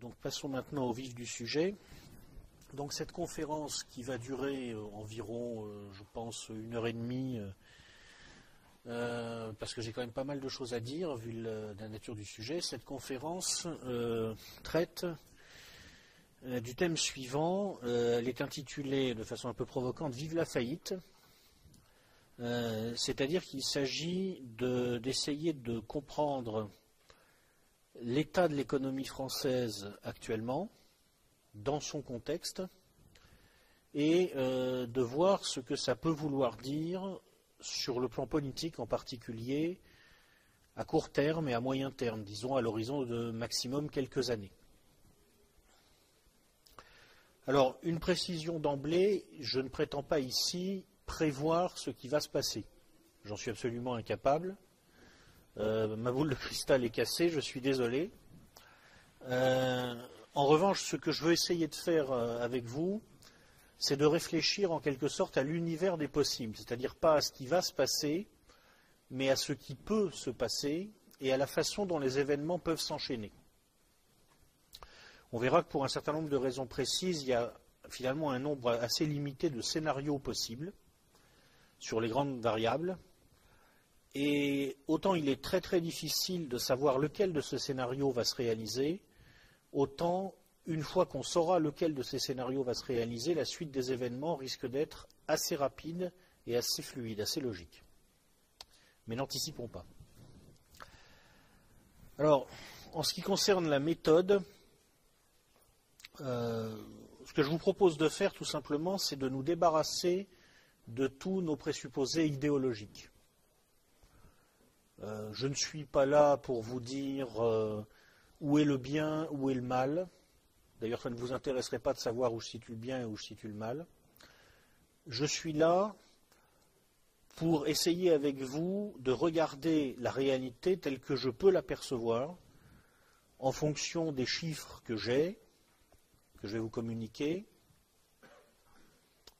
donc passons maintenant au vif du sujet. Donc cette conférence qui va durer euh, environ, euh, je pense, une heure et demie, euh, parce que j'ai quand même pas mal de choses à dire vu la nature du sujet. Cette conférence traite du thème suivant. elle est intitulée de façon un peu provocante Vive la faillite. C'est-à-dire qu'il s'agit d'essayer de comprendre l'état de l'économie française actuellement, dans son contexte, et euh, de voir ce que ça peut vouloir dire sur le plan politique en particulier, à court terme et à moyen terme, disons à l'horizon de maximum quelques années. Alors, une précision d'emblée, je ne prétends pas ici prévoir ce qui va se passer. J'en suis absolument incapable. Euh, ma boule de cristal est cassée, je suis désolé. Euh, en revanche, ce que je veux essayer de faire euh, avec vous, c'est de réfléchir en quelque sorte à l'univers des possibles, c'est-à-dire pas à ce qui va se passer, mais à ce qui peut se passer et à la façon dont les événements peuvent s'enchaîner. On verra que pour un certain nombre de raisons précises, il y a finalement un nombre assez limité de scénarios possibles sur les grandes variables, et autant il est très très difficile de savoir lequel de ce scénario va se réaliser, autant une fois qu'on saura lequel de ces scénarios va se réaliser, la suite des événements risque d'être assez rapide et assez fluide, assez logique. Mais n'anticipons pas. Alors, en ce qui concerne la méthode, euh, ce que je vous propose de faire tout simplement, c'est de nous débarrasser de tous nos présupposés idéologiques. Euh, je ne suis pas là pour vous dire euh, où est le bien, où est le mal. D'ailleurs, ça ne vous intéresserait pas de savoir où je situe le bien et où je situe le mal. Je suis là pour essayer avec vous de regarder la réalité telle que je peux l'apercevoir en fonction des chiffres que j'ai, que je vais vous communiquer.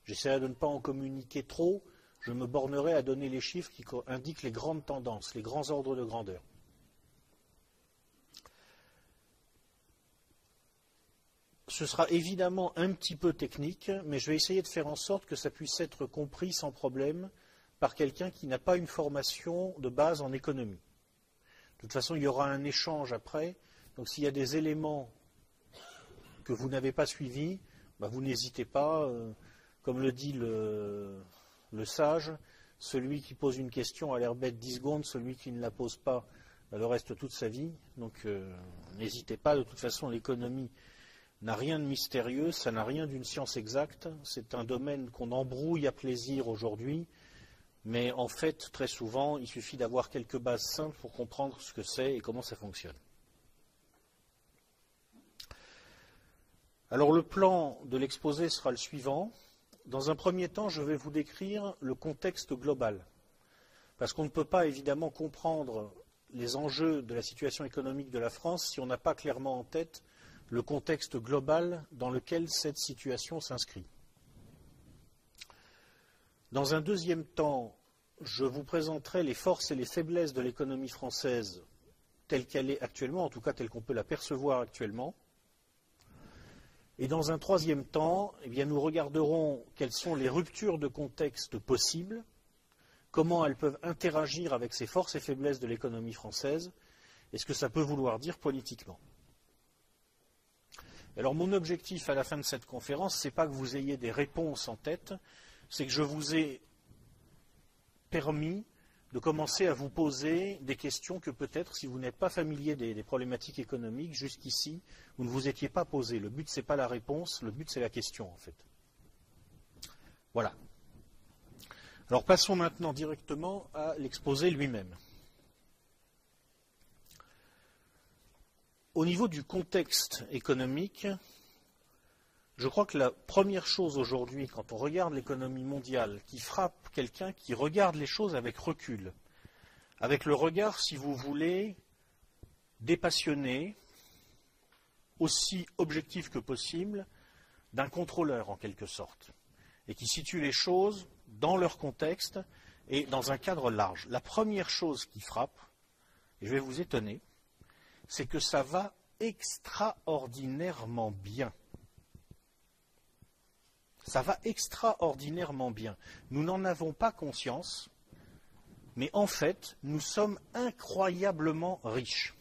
J'essaierai de ne pas en communiquer trop je me bornerai à donner les chiffres qui indiquent les grandes tendances, les grands ordres de grandeur. Ce sera évidemment un petit peu technique, mais je vais essayer de faire en sorte que ça puisse être compris sans problème par quelqu'un qui n'a pas une formation de base en économie. De toute façon, il y aura un échange après. Donc s'il y a des éléments que vous n'avez pas suivis, bah, vous n'hésitez pas. Euh, comme le dit le, le sage, celui qui pose une question a l'air bête dix secondes, celui qui ne la pose pas le reste toute sa vie. Donc euh, n'hésitez pas, de toute façon l'économie n'a rien de mystérieux, ça n'a rien d'une science exacte, c'est un domaine qu'on embrouille à plaisir aujourd'hui, mais en fait très souvent il suffit d'avoir quelques bases simples pour comprendre ce que c'est et comment ça fonctionne. Alors le plan de l'exposé sera le suivant. Dans un premier temps, je vais vous décrire le contexte global, parce qu'on ne peut pas évidemment comprendre les enjeux de la situation économique de la France si on n'a pas clairement en tête le contexte global dans lequel cette situation s'inscrit. Dans un deuxième temps, je vous présenterai les forces et les faiblesses de l'économie française telle qu'elle est actuellement, en tout cas telle qu'on peut la percevoir actuellement, et dans un troisième temps, eh nous regarderons quelles sont les ruptures de contexte possibles, comment elles peuvent interagir avec ces forces et faiblesses de l'économie française, et ce que ça peut vouloir dire politiquement. Alors mon objectif à la fin de cette conférence, ce n'est pas que vous ayez des réponses en tête, c'est que je vous ai permis de commencer à vous poser des questions que peut-être, si vous n'êtes pas familier des, problématiques économiques, jusqu'ici, vous ne vous étiez pas posées. Le but, ce n'est pas la réponse, le but, c'est la question, en fait. Voilà. Alors passons maintenant directement à l'exposé lui-même. Au niveau du contexte économique, je crois que la première chose aujourd'hui, quand on regarde l'économie mondiale, qui frappe quelqu'un qui regarde les choses avec recul, avec le regard, si vous voulez, dépassionné, aussi objectif que possible, d'un contrôleur en quelque sorte, et qui situe les choses dans leur contexte et dans un cadre large. La première chose qui frappe, et je vais vous étonner, c'est que ça va extraordinairement bien. Ça va extraordinairement bien. Nous n'en avons pas conscience, mais en fait, nous sommes incroyablement riches.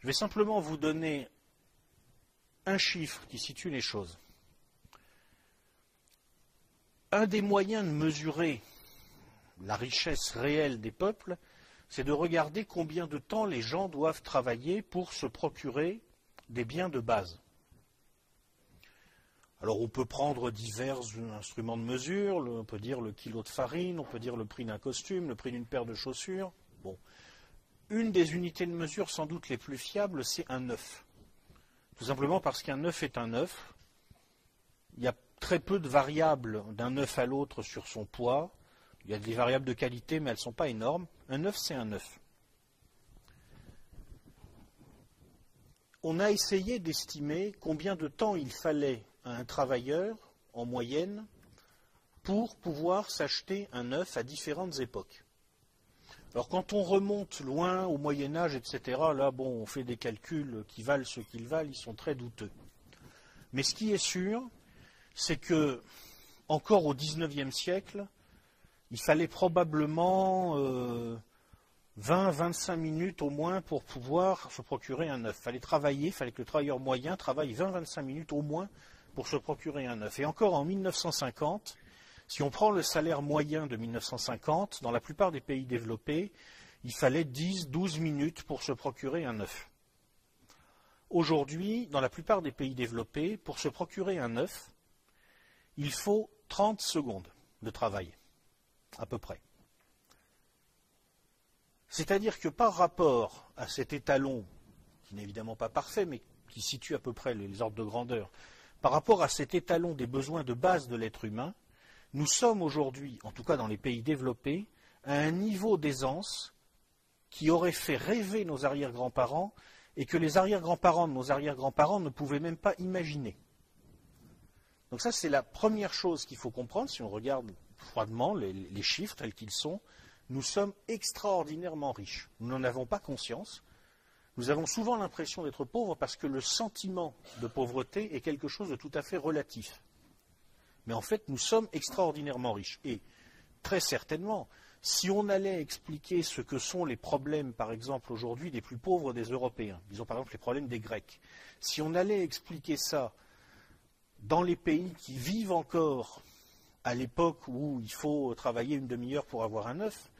Je vais simplement vous donner un chiffre qui situe les choses. Un des moyens de mesurer la richesse réelle des peuples, c'est de regarder combien de temps les gens doivent travailler pour se procurer des biens de base. Alors on peut prendre divers instruments de mesure, on peut dire le kilo de farine, on peut dire le prix d'un costume, le prix d'une paire de chaussures. Bon. Une des unités de mesure sans doute les plus fiables, c'est un œuf. Tout simplement parce qu'un œuf est un œuf. Il y a très peu de variables d'un œuf à l'autre sur son poids. Il y a des variables de qualité, mais elles ne sont pas énormes. Un œuf, c'est un œuf. On a essayé d'estimer combien de temps il fallait un travailleur, en moyenne, pour pouvoir s'acheter un œuf à différentes époques. Alors quand on remonte loin au Moyen Âge, etc., là, bon, on fait des calculs qui valent ce qu'ils valent, ils sont très douteux. Mais ce qui est sûr, c'est que, encore au XIXe siècle, il fallait probablement 20-25 euh, minutes au moins pour pouvoir se procurer un œuf. Il fallait travailler, il fallait que le travailleur moyen travaille 20-25 minutes au moins pour se procurer un œuf. Et encore en 1950, si on prend le salaire moyen de 1950, dans la plupart des pays développés, il fallait 10-12 minutes pour se procurer un œuf. Aujourd'hui, dans la plupart des pays développés, pour se procurer un œuf, il faut 30 secondes de travail à peu près. C'est-à-dire que par rapport à cet étalon, qui n'est évidemment pas parfait, mais qui situe à peu près les ordres de grandeur, par rapport à cet étalon des besoins de base de l'être humain, nous sommes aujourd'hui, en tout cas dans les pays développés, à un niveau d'aisance qui aurait fait rêver nos arrière-grands-parents et que les arrière-grands-parents de nos arrière-grands-parents ne pouvaient même pas imaginer. Donc ça, c'est la première chose qu'il faut comprendre si on regarde froidement les, les chiffres tels qu'ils sont. Nous sommes extraordinairement riches. Nous n'en avons pas conscience. Nous avons souvent l'impression d'être pauvres parce que le sentiment de pauvreté est quelque chose de tout à fait relatif. Mais en fait, nous sommes extraordinairement riches. Et très certainement, si on allait expliquer ce que sont les problèmes, par exemple, aujourd'hui des plus pauvres des Européens, disons par exemple les problèmes des Grecs, si on allait expliquer ça dans les pays qui vivent encore à l'époque où il faut travailler une demi-heure pour avoir un œuf,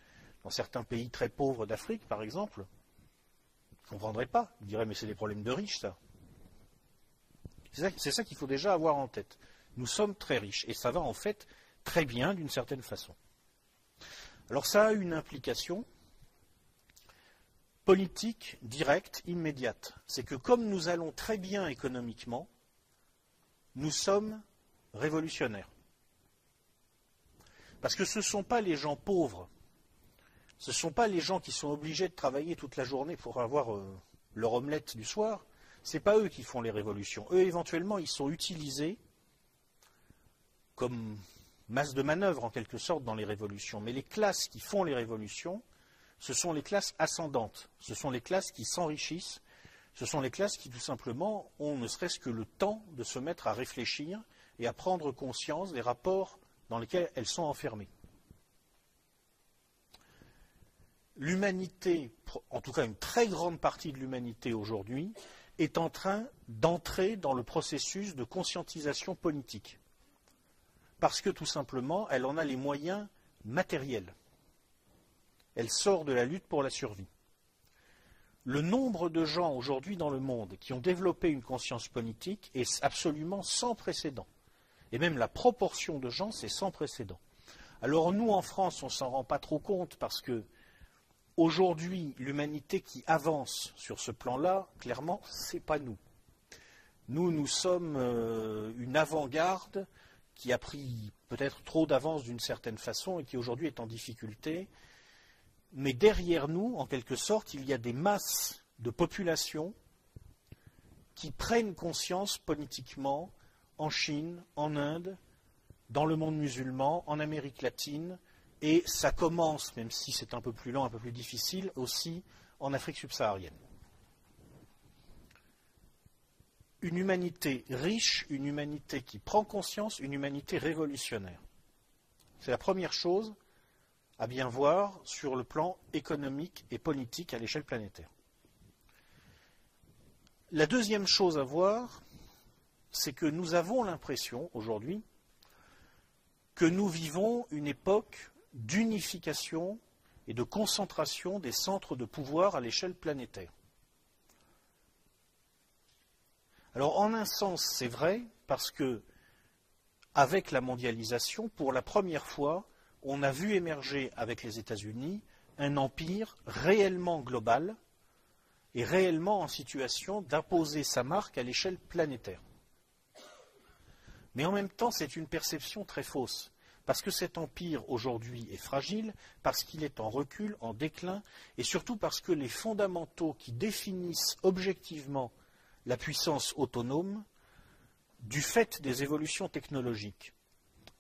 dans certains pays très pauvres d'Afrique, par exemple, ne comprendrait pas. Ils diraient, mais c'est des problèmes de riches, ça. C'est ça, qu'il faut déjà avoir en tête. Nous sommes très riches, et ça va en fait très bien d'une certaine façon. Alors ça a une implication politique directe, immédiate. C'est que comme nous allons très bien économiquement, nous sommes révolutionnaires. Parce que ce ne sont pas les gens pauvres, ce ne sont pas les gens qui sont obligés de travailler toute la journée pour avoir euh, leur omelette du soir, ce n'est pas eux qui font les révolutions. Eux, éventuellement, ils sont utilisés comme masse de manœuvre, en quelque sorte, dans les révolutions. Mais les classes qui font les révolutions, ce sont les classes ascendantes, ce sont les classes qui s'enrichissent, ce sont les classes qui, tout simplement, ont ne serait-ce que le temps de se mettre à réfléchir et à prendre conscience des rapports dans lesquels elles sont enfermées. L'humanité, en tout cas une très grande partie de l'humanité aujourd'hui, est en train d'entrer dans le processus de conscientisation politique. Parce que tout simplement, elle en a les moyens matériels. Elle sort de la lutte pour la survie. Le nombre de gens aujourd'hui dans le monde qui ont développé une conscience politique est absolument sans précédent. Et même la proportion de gens, c'est sans précédent. Alors nous, en France, on ne s'en rend pas trop compte parce que aujourd'hui, l'humanité qui avance sur ce plan-là, clairement, ce n'est pas nous. Nous, nous sommes euh, une avant-garde qui a pris peut-être trop d'avance d'une certaine façon et qui aujourd'hui est en difficulté. Mais derrière nous, en quelque sorte, il y a des masses de populations qui prennent conscience politiquement en Chine, en Inde, dans le monde musulman, en Amérique latine, et ça commence, même si c'est un peu plus lent, un peu plus difficile, aussi en Afrique subsaharienne. une humanité riche, une humanité qui prend conscience, une humanité révolutionnaire. C'est la première chose à bien voir sur le plan économique et politique à l'échelle planétaire. La deuxième chose à voir, c'est que nous avons l'impression aujourd'hui que nous vivons une époque d'unification et de concentration des centres de pouvoir à l'échelle planétaire. Alors en un sens, c'est vrai, parce que avec la mondialisation, pour la première fois, on a vu émerger avec les États-Unis un empire réellement global et réellement en situation d'imposer sa marque à l'échelle planétaire. Mais en même temps, c'est une perception très fausse, parce que cet empire aujourd'hui est fragile, parce qu'il est en recul, en déclin, et surtout parce que les fondamentaux qui définissent objectivement la puissance autonome, du fait des évolutions technologiques,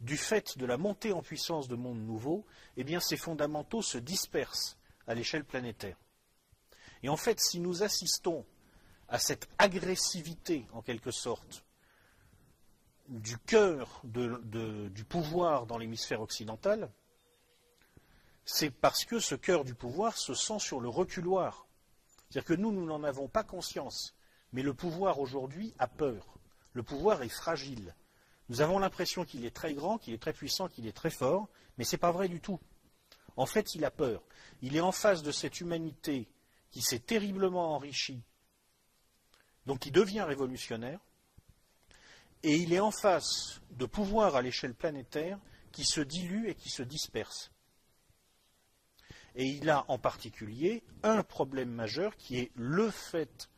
du fait de la montée en puissance de mondes nouveaux, eh bien ces fondamentaux se dispersent à l'échelle planétaire. Et en fait, si nous assistons à cette agressivité, en quelque sorte, du cœur du pouvoir dans l'hémisphère occidental, c'est parce que ce cœur du pouvoir se sent sur le reculoir. C'est-à-dire que nous, nous n'en avons pas conscience. Mais le pouvoir aujourd'hui a peur. Le pouvoir est fragile. Nous avons l'impression qu'il est très grand, qu'il est très puissant, qu'il est très fort, mais ce n'est pas vrai du tout. En fait, il a peur. Il est en face de cette humanité qui s'est terriblement enrichie, donc qui devient révolutionnaire, et il est en face de pouvoirs à l'échelle planétaire qui se diluent et qui se dispersent. Et il a en particulier un problème majeur qui est le fait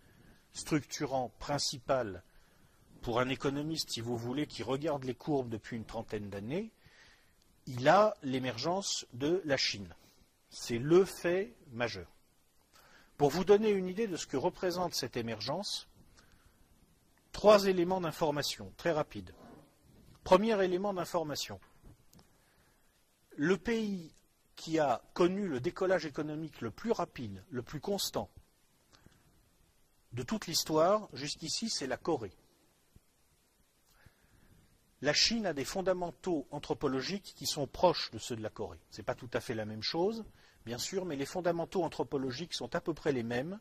structurant principal pour un économiste, si vous voulez, qui regarde les courbes depuis une trentaine d'années, il a l'émergence de la Chine. C'est le fait majeur. Pour vous donner une idée de ce que représente cette émergence, trois éléments d'information très rapides. Premier élément d'information. Le pays qui a connu le décollage économique le plus rapide, le plus constant, de toute l'histoire, jusqu'ici, c'est la Corée. La Chine a des fondamentaux anthropologiques qui sont proches de ceux de la Corée. Ce n'est pas tout à fait la même chose, bien sûr, mais les fondamentaux anthropologiques sont à peu près les mêmes.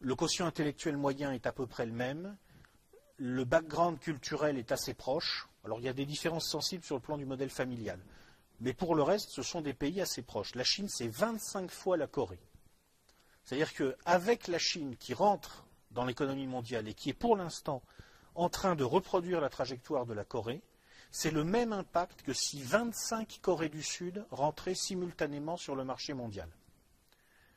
Le quotient intellectuel moyen est à peu près le même. Le background culturel est assez proche. Alors il y a des différences sensibles sur le plan du modèle familial. Mais pour le reste, ce sont des pays assez proches. La Chine, c'est 25 fois la Corée. C'est-à-dire qu'avec la Chine qui rentre dans l'économie mondiale et qui est pour l'instant en train de reproduire la trajectoire de la Corée, c'est le même impact que si 25 Corées du Sud rentraient simultanément sur le marché mondial.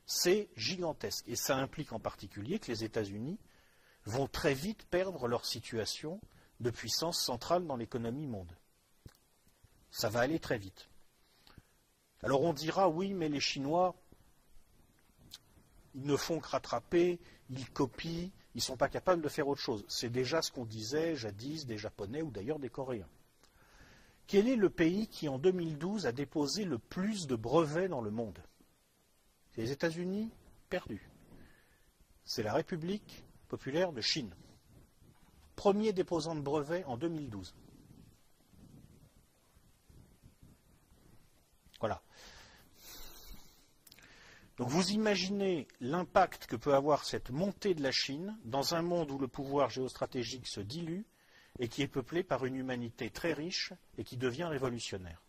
C'est gigantesque. Et ça implique en particulier que les États-Unis vont très vite perdre leur situation de puissance centrale dans l'économie monde. Ça va aller très vite. Alors on dira oui, mais les Chinois ils ne font que rattraper, ils copient, ils ne sont pas capables de faire autre chose. C'est déjà ce qu'on disait jadis des Japonais ou d'ailleurs des Coréens. Quel est le pays qui en 2012 a déposé le plus de brevets dans le monde? C'est les États-Unis perdus. C'est la République populaire de Chine. Premier déposant de brevets en 2012. Voilà. Donc vous imaginez l'impact que peut avoir cette montée de la Chine dans un monde où le pouvoir géostratégique se dilue et qui est peuplé par une humanité très riche et qui devient révolutionnaire.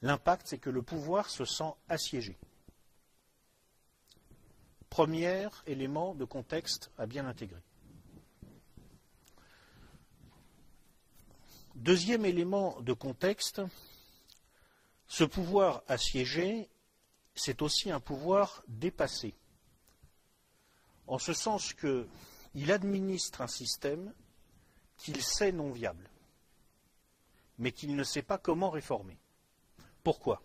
L'impact, c'est que le pouvoir se sent assiégé. Premier élément de contexte à bien intégrer. Deuxième élément de contexte, ce pouvoir assiégé c'est aussi un pouvoir dépassé, en ce sens qu'il administre un système qu'il sait non viable, mais qu'il ne sait pas comment réformer. Pourquoi?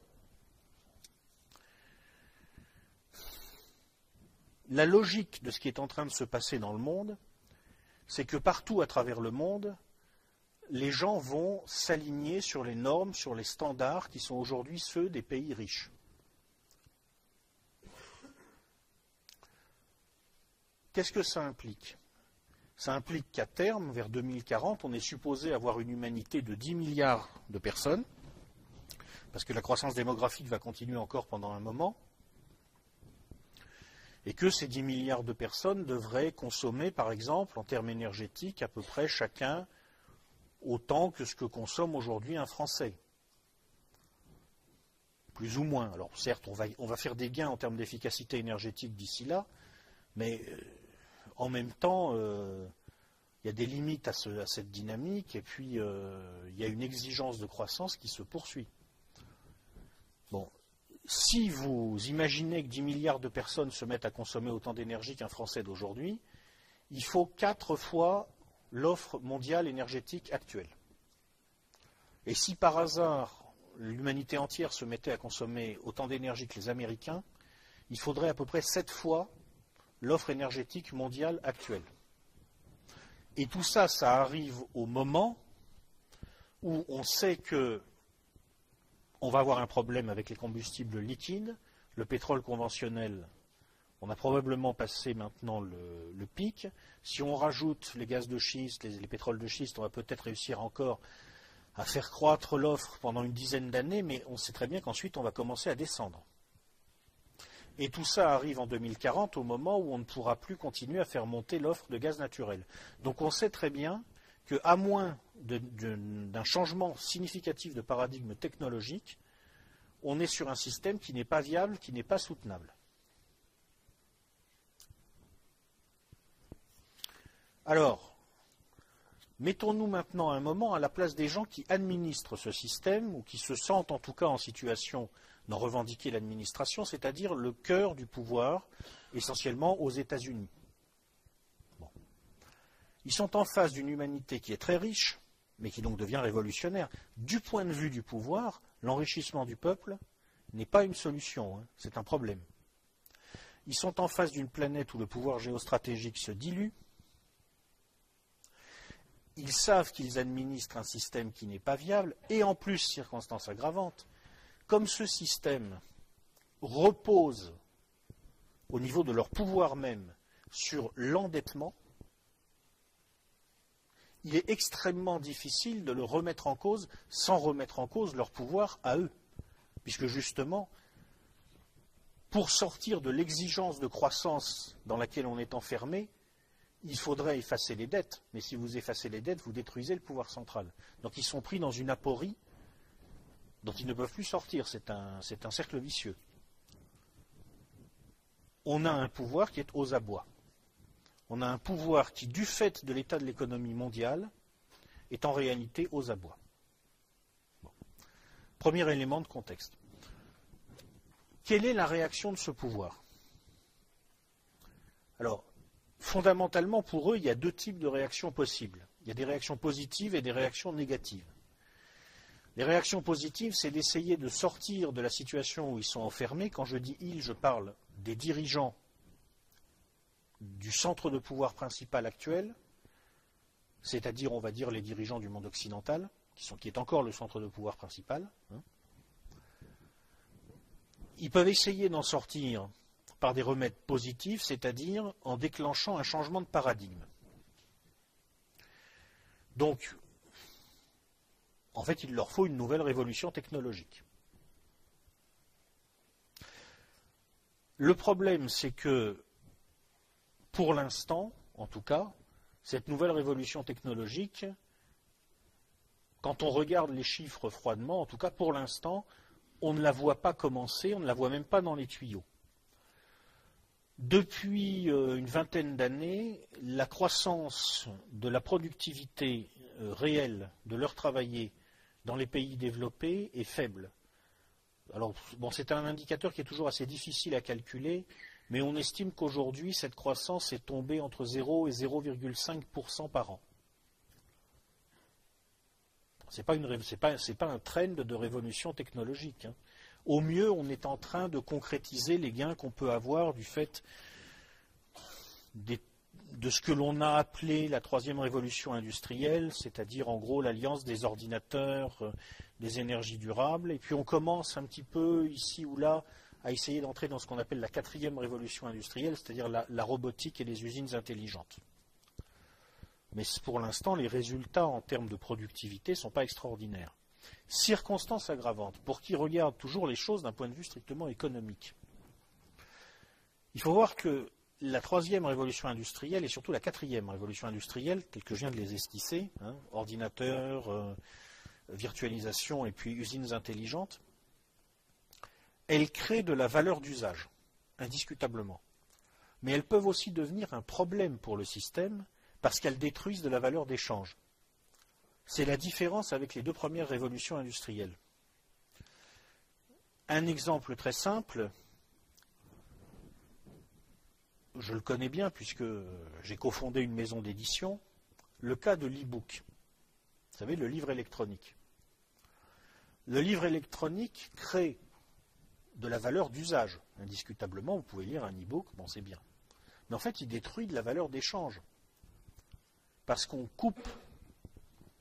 La logique de ce qui est en train de se passer dans le monde, c'est que partout à travers le monde, les gens vont s'aligner sur les normes, sur les standards qui sont aujourd'hui ceux des pays riches. Qu'est-ce que ça implique? Ça implique qu'à terme, vers 2040, on est supposé avoir une humanité de 10 milliards de personnes, parce que la croissance démographique va continuer encore pendant un moment, et que ces 10 milliards de personnes devraient consommer, par exemple, en termes énergétiques, à peu près chacun autant que ce que consomme aujourd'hui un Français. Plus ou moins. Alors certes, on va, faire des gains en termes d'efficacité énergétique d'ici là, mais euh, en même temps, euh, il y a des limites à, cette dynamique, et puis euh, il y a une exigence de croissance qui se poursuit. Si vous imaginez que 10 milliards de personnes se mettent à consommer autant d'énergie qu'un Français d'aujourd'hui, il faut quatre fois l'offre mondiale énergétique actuelle. Et si par hasard l'humanité entière se mettait à consommer autant d'énergie que les Américains, il faudrait à peu près sept fois l'offre énergétique mondiale actuelle. Et tout ça, ça arrive au moment où on sait que on va avoir un problème avec les combustibles liquides, le pétrole conventionnel on a probablement passé maintenant le, pic. Si on rajoute les gaz de schiste, les, pétroles de schiste, on va peut-être réussir encore à faire croître l'offre pendant une dizaine d'années, mais on sait très bien qu'ensuite on va commencer à descendre. Et tout ça arrive en 2040 au moment où on ne pourra plus continuer à faire monter l'offre de gaz naturel. Donc on sait très bien qu'à moins d'un changement significatif de paradigme technologique, on est sur un système qui n'est pas viable, qui n'est pas soutenable. Alors, mettons-nous maintenant un moment à la place des gens qui administrent ce système, ou qui se sentent en tout cas en situation d'en revendiquer l'administration, c'est-à-dire le cœur du pouvoir, essentiellement aux États-Unis. Ils sont en face d'une humanité qui est très riche, mais qui donc devient révolutionnaire. Du point de vue du pouvoir, l'enrichissement du peuple n'est pas une solution, hein, c'est un problème. Ils sont en face d'une planète où le pouvoir géostratégique se dilue, ils savent qu'ils administrent un système qui n'est pas viable, et en plus, circonstance aggravante, comme ce système repose au niveau de leur pouvoir même sur l'endettement, il est extrêmement difficile de le remettre en cause sans remettre en cause leur pouvoir à eux. Puisque justement, pour sortir de l'exigence de croissance dans laquelle on est enfermé, il faudrait effacer les dettes, mais si vous effacez les dettes, vous détruisez le pouvoir central. Donc ils sont pris dans une aporie dont ils ne peuvent plus sortir. C'est un, un, cercle vicieux. On a un pouvoir qui est aux abois. On a un pouvoir qui, du fait de l'état de l'économie mondiale, est en réalité aux abois. Premier élément de contexte. Quelle est la réaction de ce pouvoir? Alors, fondamentalement, pour eux, il y a deux types de réactions possibles. Il y a des réactions positives et des réactions négatives. Les réactions positives, c'est d'essayer de sortir de la situation où ils sont enfermés. Quand je dis ils, je parle des dirigeants du centre de pouvoir principal actuel, c'est-à-dire, on va dire, les dirigeants du monde occidental, qui, est encore le centre de pouvoir principal. Hein. Ils peuvent essayer d'en sortir par des remèdes positifs, c'est-à-dire en déclenchant un changement de paradigme. Donc, en fait, il leur faut une nouvelle révolution technologique. Le problème, c'est que, pour l'instant, en tout cas, cette nouvelle révolution technologique, quand on regarde les chiffres froidement, en tout cas pour l'instant, on ne la voit pas commencer, on ne la voit même pas dans les tuyaux. Depuis euh, une vingtaine d'années, la croissance de la productivité euh, réelle de l'heure travaillée dans les pays développés est faible. Alors, bon, c'est un indicateur qui est toujours assez difficile à calculer, mais on estime qu'aujourd'hui, cette croissance est tombée entre 0 et 0,5% par an. Ce n'est pas, un trend de révolution technologique. Hein. Au mieux, on est en train de concrétiser les gains qu'on peut avoir du fait de ce que l'on a appelé la troisième révolution industrielle, c'est-à-dire en gros l'alliance des ordinateurs, euh, des énergies durables, et puis on commence un petit peu ici ou là à essayer d'entrer dans ce qu'on appelle la quatrième révolution industrielle, c'est-à-dire la, robotique et les usines intelligentes. Mais pour l'instant, les résultats en termes de productivité ne sont pas extraordinaires. Circonstance aggravante, pour qui regarde toujours les choses d'un point de vue strictement économique. Il faut voir que la troisième révolution industrielle et surtout la quatrième révolution industrielle, telle que je viens de les esquisser, hein, ordinateurs, euh, virtualisation et puis usines intelligentes, elles créent de la valeur d'usage, indiscutablement. Mais elles peuvent aussi devenir un problème pour le système parce qu'elles détruisent de la valeur d'échange. C'est la différence avec les deux premières révolutions industrielles. Un exemple très simple, je le connais bien puisque j'ai cofondé une maison d'édition, le cas de l'e-book. Vous savez, le livre électronique. Le livre électronique crée de la valeur d'usage. Indiscutablement, vous pouvez lire un e-book, bon, c'est bien. Mais en fait, il détruit de la valeur d'échange. Parce qu'on coupe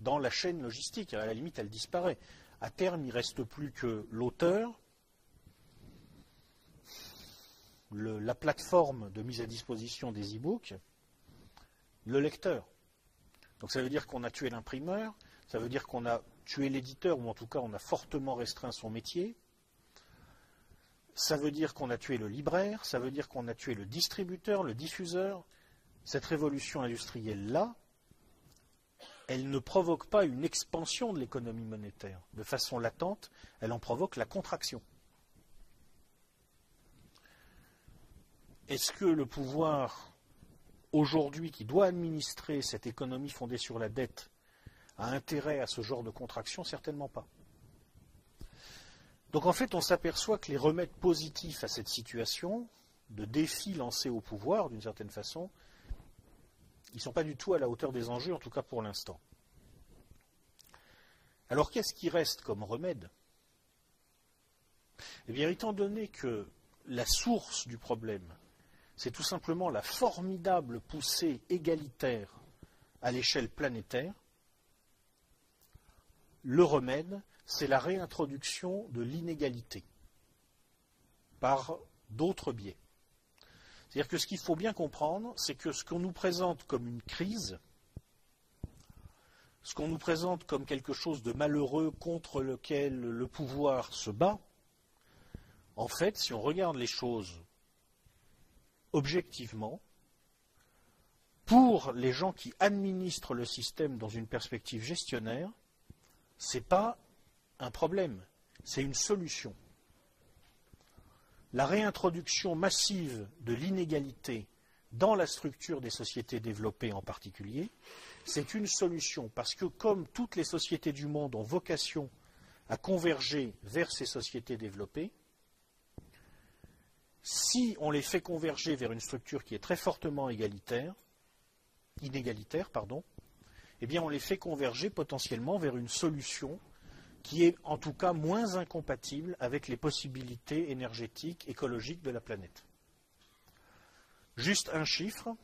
dans la chaîne logistique. À la limite, elle disparaît. À terme, il ne reste plus que l'auteur, la plateforme de mise à disposition des e-books, le lecteur. Donc ça veut dire qu'on a tué l'imprimeur, ça veut dire qu'on a tué l'éditeur, ou en tout cas on a fortement restreint son métier. Ça veut dire qu'on a tué le libraire, ça veut dire qu'on a tué le distributeur, le diffuseur. Cette révolution industrielle-là, elle ne provoque pas une expansion de l'économie monétaire. De façon latente, elle en provoque la contraction. Est-ce que le pouvoir, aujourd'hui, qui doit administrer cette économie fondée sur la dette, a intérêt à ce genre de contraction? Certainement pas. Donc en fait, on s'aperçoit que les remèdes positifs à cette situation, de défi lancés au pouvoir, d'une certaine façon, ils ne sont pas du tout à la hauteur des enjeux, en tout cas pour l'instant. Alors qu'est-ce qui reste comme remède? Eh bien, étant donné que la source du problème, c'est tout simplement la formidable poussée égalitaire à l'échelle planétaire. Le remède, c'est la réintroduction de l'inégalité par d'autres biais. C'est-à-dire que ce qu'il faut bien comprendre, c'est que ce qu'on nous présente comme une crise, ce qu'on nous présente comme quelque chose de malheureux contre lequel le pouvoir se bat, en fait, si on regarde les choses objectivement, pour les gens qui administrent le système dans une perspective gestionnaire, ce n'est pas un problème, c'est une solution. La réintroduction massive de l'inégalité dans la structure des sociétés développées en particulier, c'est une solution parce que comme toutes les sociétés du monde ont vocation à converger vers ces sociétés développées, si on les fait converger vers une structure qui est très fortement égalitaire, inégalitaire, pardon, eh bien on les fait converger potentiellement vers une solution qui est en tout cas moins incompatible avec les possibilités énergétiques, écologiques de la planète. Juste un chiffre.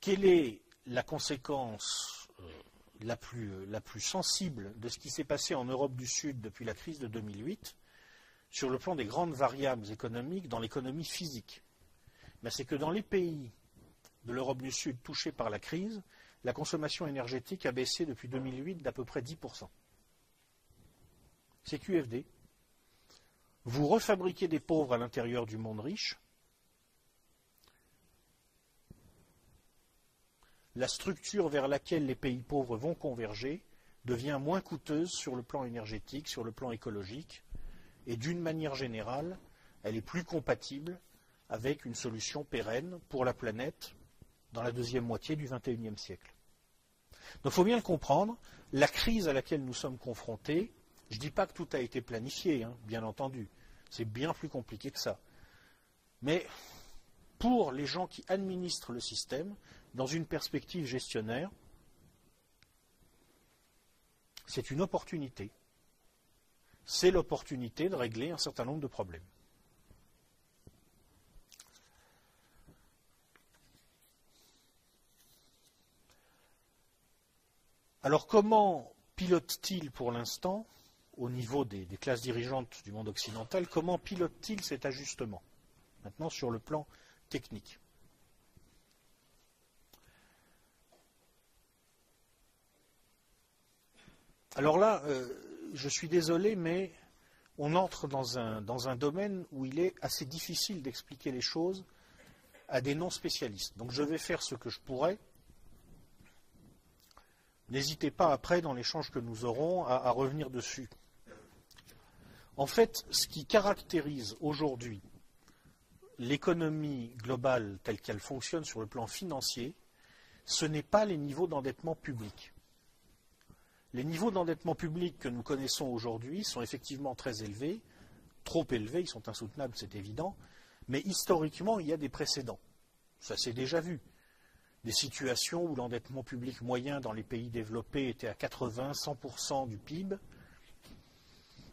Quelle est la conséquence euh, la, plus, la plus sensible de ce qui s'est passé en Europe du Sud depuis la crise de 2008 sur le plan des grandes variables économiques dans l'économie physique, c'est que dans les pays de l'Europe du Sud touchés par la crise, la consommation énergétique a baissé depuis 2008 d'à peu près 10%. C'est QFD. Vous refabriquez des pauvres à l'intérieur du monde riche. La structure vers laquelle les pays pauvres vont converger devient moins coûteuse sur le plan énergétique, sur le plan écologique, et d'une manière générale, elle est plus compatible avec une solution pérenne pour la planète dans la deuxième moitié du XXIe siècle. Donc il faut bien le comprendre, la crise à laquelle nous sommes confrontés, je ne dis pas que tout a été planifié, hein, bien entendu, c'est bien plus compliqué que ça. Mais pour les gens qui administrent le système, dans une perspective gestionnaire, c'est une opportunité c'est l'opportunité de régler un certain nombre de problèmes. Alors comment pilote-t-il pour l'instant, au niveau des, classes dirigeantes du monde occidental, comment pilote-t-il cet ajustement Maintenant, sur le plan technique? Alors là, euh, je suis désolé, mais on entre dans un, domaine où il est assez difficile d'expliquer les choses à des non-spécialistes. Donc je vais faire ce que je pourrais. N'hésitez pas après, dans l'échange que nous aurons, à revenir dessus. En fait, ce qui caractérise aujourd'hui l'économie globale telle qu'elle fonctionne sur le plan financier, ce n'est pas les niveaux d'endettement public. Les niveaux d'endettement public que nous connaissons aujourd'hui sont effectivement très élevés, trop élevés, ils sont insoutenables, c'est évident, mais historiquement, il y a des précédents. Ça s'est déjà vu. Des situations où l'endettement public moyen dans les pays développés était à 80-100% du PIB.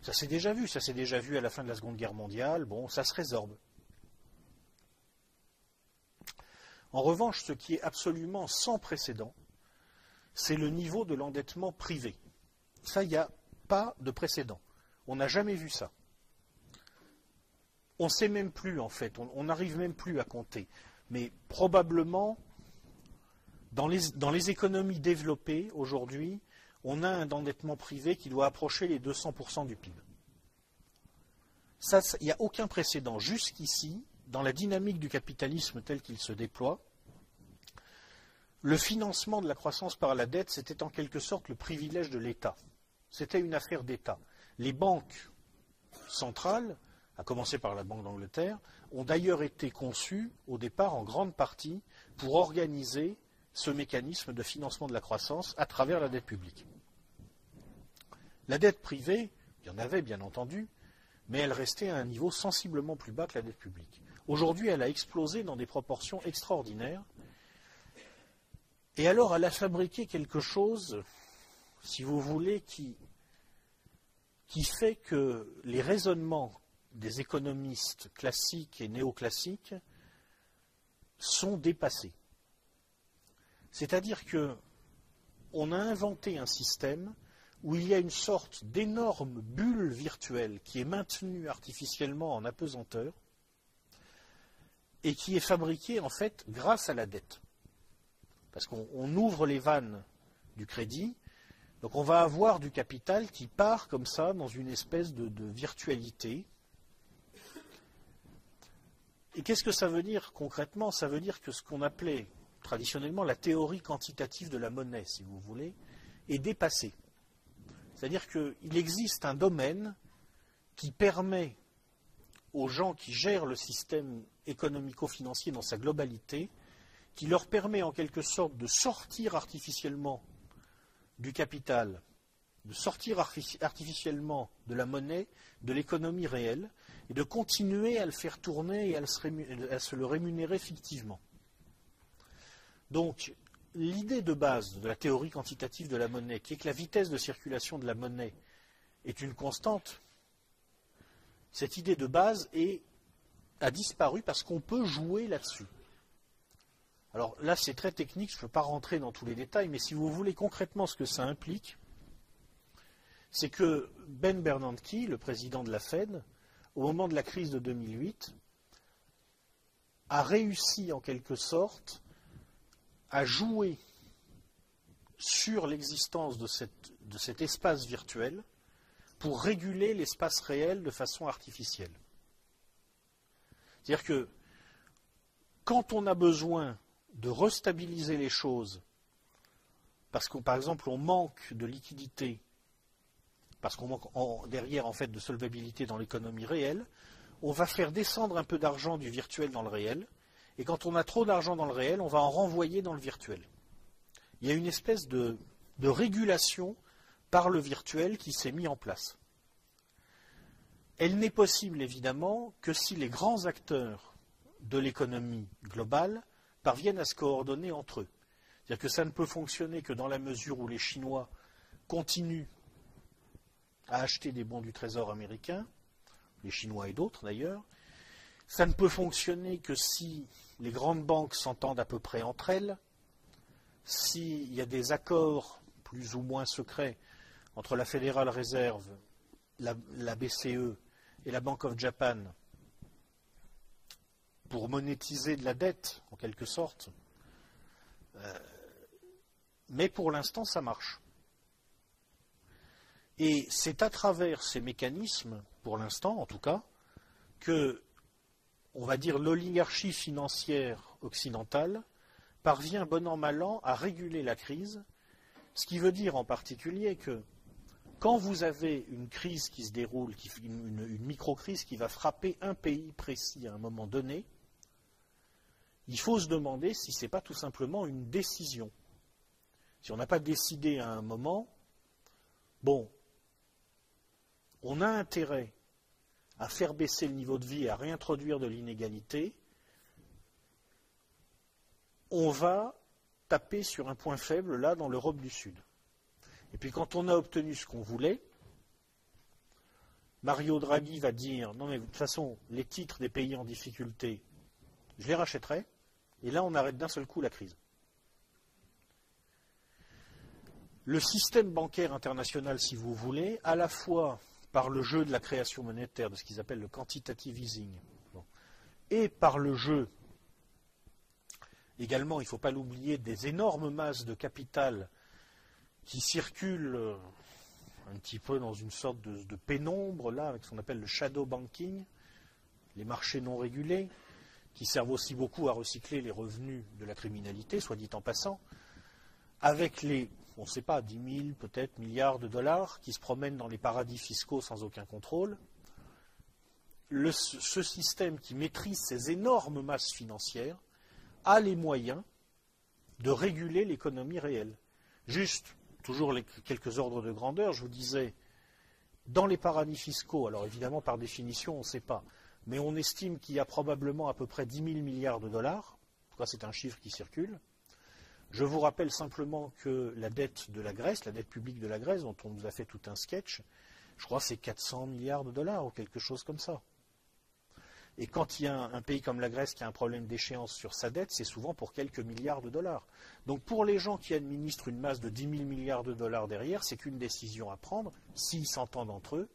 Ça s'est déjà vu. Ça s'est déjà vu à la fin de la Seconde Guerre mondiale. Bon, ça se résorbe. En revanche, ce qui est absolument sans précédent, c'est le niveau de l'endettement privé. Ça, il n'y a pas de précédent. On n'a jamais vu ça. On ne sait même plus, en fait, on n'arrive même plus à compter. Mais probablement, dans les, dans les économies développées aujourd'hui, on a un endettement privé qui doit approcher les 200% du PIB. Ça, il n'y a aucun précédent. Jusqu'ici, dans la dynamique du capitalisme tel qu'il se déploie, le financement de la croissance par la dette, c'était en quelque sorte le privilège de l'État. C'était une affaire d'État. Les banques centrales, à commencer par la Banque d'Angleterre, ont d'ailleurs été conçues au départ en grande partie pour organiser ce mécanisme de financement de la croissance à travers la dette publique. La dette privée, il y en avait bien entendu, mais elle restait à un niveau sensiblement plus bas que la dette publique. Aujourd'hui, elle a explosé dans des proportions extraordinaires. Et alors, elle a fabriqué quelque chose, si vous voulez, qui, qui fait que les raisonnements des économistes classiques et néoclassiques sont dépassés. C'est-à-dire qu'on a inventé un système où il y a une sorte d'énorme bulle virtuelle qui est maintenue artificiellement en apesanteur et qui est fabriquée en fait grâce à la dette. Parce qu'on ouvre les vannes du crédit, donc on va avoir du capital qui part comme ça dans une espèce de, virtualité et qu'est-ce que ça veut dire concrètement? Ça veut dire que ce qu'on appelait traditionnellement la théorie quantitative de la monnaie, si vous voulez, est dépassée. C'est-à-dire qu'il existe un domaine qui permet aux gens qui gèrent le système économico-financier dans sa globalité, qui leur permet en quelque sorte de sortir artificiellement du capital, de sortir artificiellement de la monnaie, de l'économie réelle, et de continuer à le faire tourner et à, se le rémunérer fictivement. Donc, l'idée de base de la théorie quantitative de la monnaie, qui est que la vitesse de circulation de la monnaie est une constante, cette idée de base a disparu parce qu'on peut jouer là-dessus. Alors là, c'est très technique, je ne peux pas rentrer dans tous les détails, mais si vous voulez concrètement ce que ça implique, c'est que Ben Bernanke, le président de la Fed, au moment de la crise de 2008, a réussi en quelque sorte à jouer sur l'existence de, cet espace virtuel pour réguler l'espace réel de façon artificielle. C'est-à-dire que quand on a besoin de restabiliser les choses, parce que par exemple on manque de liquidité parce qu'on manque derrière en fait de solvabilité dans l'économie réelle, on va faire descendre un peu d'argent du virtuel dans le réel, et quand on a trop d'argent dans le réel, on va en renvoyer dans le virtuel. Il y a une espèce de, régulation par le virtuel qui s'est mis en place. Elle n'est possible évidemment que si les grands acteurs de l'économie globale parviennent à se coordonner entre eux. C'est-à-dire que ça ne peut fonctionner que dans la mesure où les Chinois continuent à acheter des bons du Trésor américain, les Chinois et d'autres d'ailleurs. Ça ne peut fonctionner que si les grandes banques s'entendent à peu près entre elles, s'il y a des accords plus ou moins secrets entre la Fédérale Réserve, la, BCE et la Bank of Japan pour monétiser de la dette, en quelque sorte. Euh, mais pour l'instant, ça marche. Et c'est à travers ces mécanismes, pour l'instant en tout cas, que, on va dire, l'oligarchie financière occidentale parvient bon an mal an à réguler la crise, ce qui veut dire en particulier que quand vous avez une crise qui se déroule, une, une micro-crise qui va frapper un pays précis à un moment donné, il faut se demander si ce n'est pas tout simplement une décision. Si on n'a pas décidé à un moment, bon, on a intérêt à faire baisser le niveau de vie et à réintroduire de l'inégalité, on va taper sur un point faible là dans l'Europe du Sud. Et puis quand on a obtenu ce qu'on voulait, Mario Draghi va dire non mais de toute façon les titres des pays en difficulté, je les rachèterai, et là on arrête d'un seul coup la crise. Le système bancaire international, si vous voulez, à la fois par le jeu de la création monétaire, de ce qu'ils appellent le quantitative easing, et par le jeu également, il ne faut pas l'oublier, des énormes masses de capital qui circulent euh, un petit peu dans une sorte de, pénombre, là, avec ce qu'on appelle le shadow banking, les marchés non régulés, qui servent aussi beaucoup à recycler les revenus de la criminalité, soit dit en passant, avec les, on ne sait pas, 10 000 peut-être milliards de dollars qui se promènent dans les paradis fiscaux sans aucun contrôle. ce système qui maîtrise ces énormes masses financières a les moyens de réguler l'économie réelle. Juste, toujours quelques ordres de grandeur, je vous disais, dans les paradis fiscaux, alors évidemment par définition on ne sait pas, mais on estime qu'il y a probablement à peu près 10 000 milliards de dollars, en tout cas c'est un chiffre qui circule. Je vous rappelle simplement que la dette de la Grèce, la dette publique de la Grèce, dont on nous a fait tout un sketch, je crois c'est 400 milliards de dollars ou quelque chose comme ça. Et quand il y a un, pays comme la Grèce qui a un problème d'échéance sur sa dette, c'est souvent pour quelques milliards de dollars. Donc pour les gens qui administrent une masse de 10 000 milliards de dollars derrière, c'est qu'une décision à prendre, s'ils s'entendent entre eux,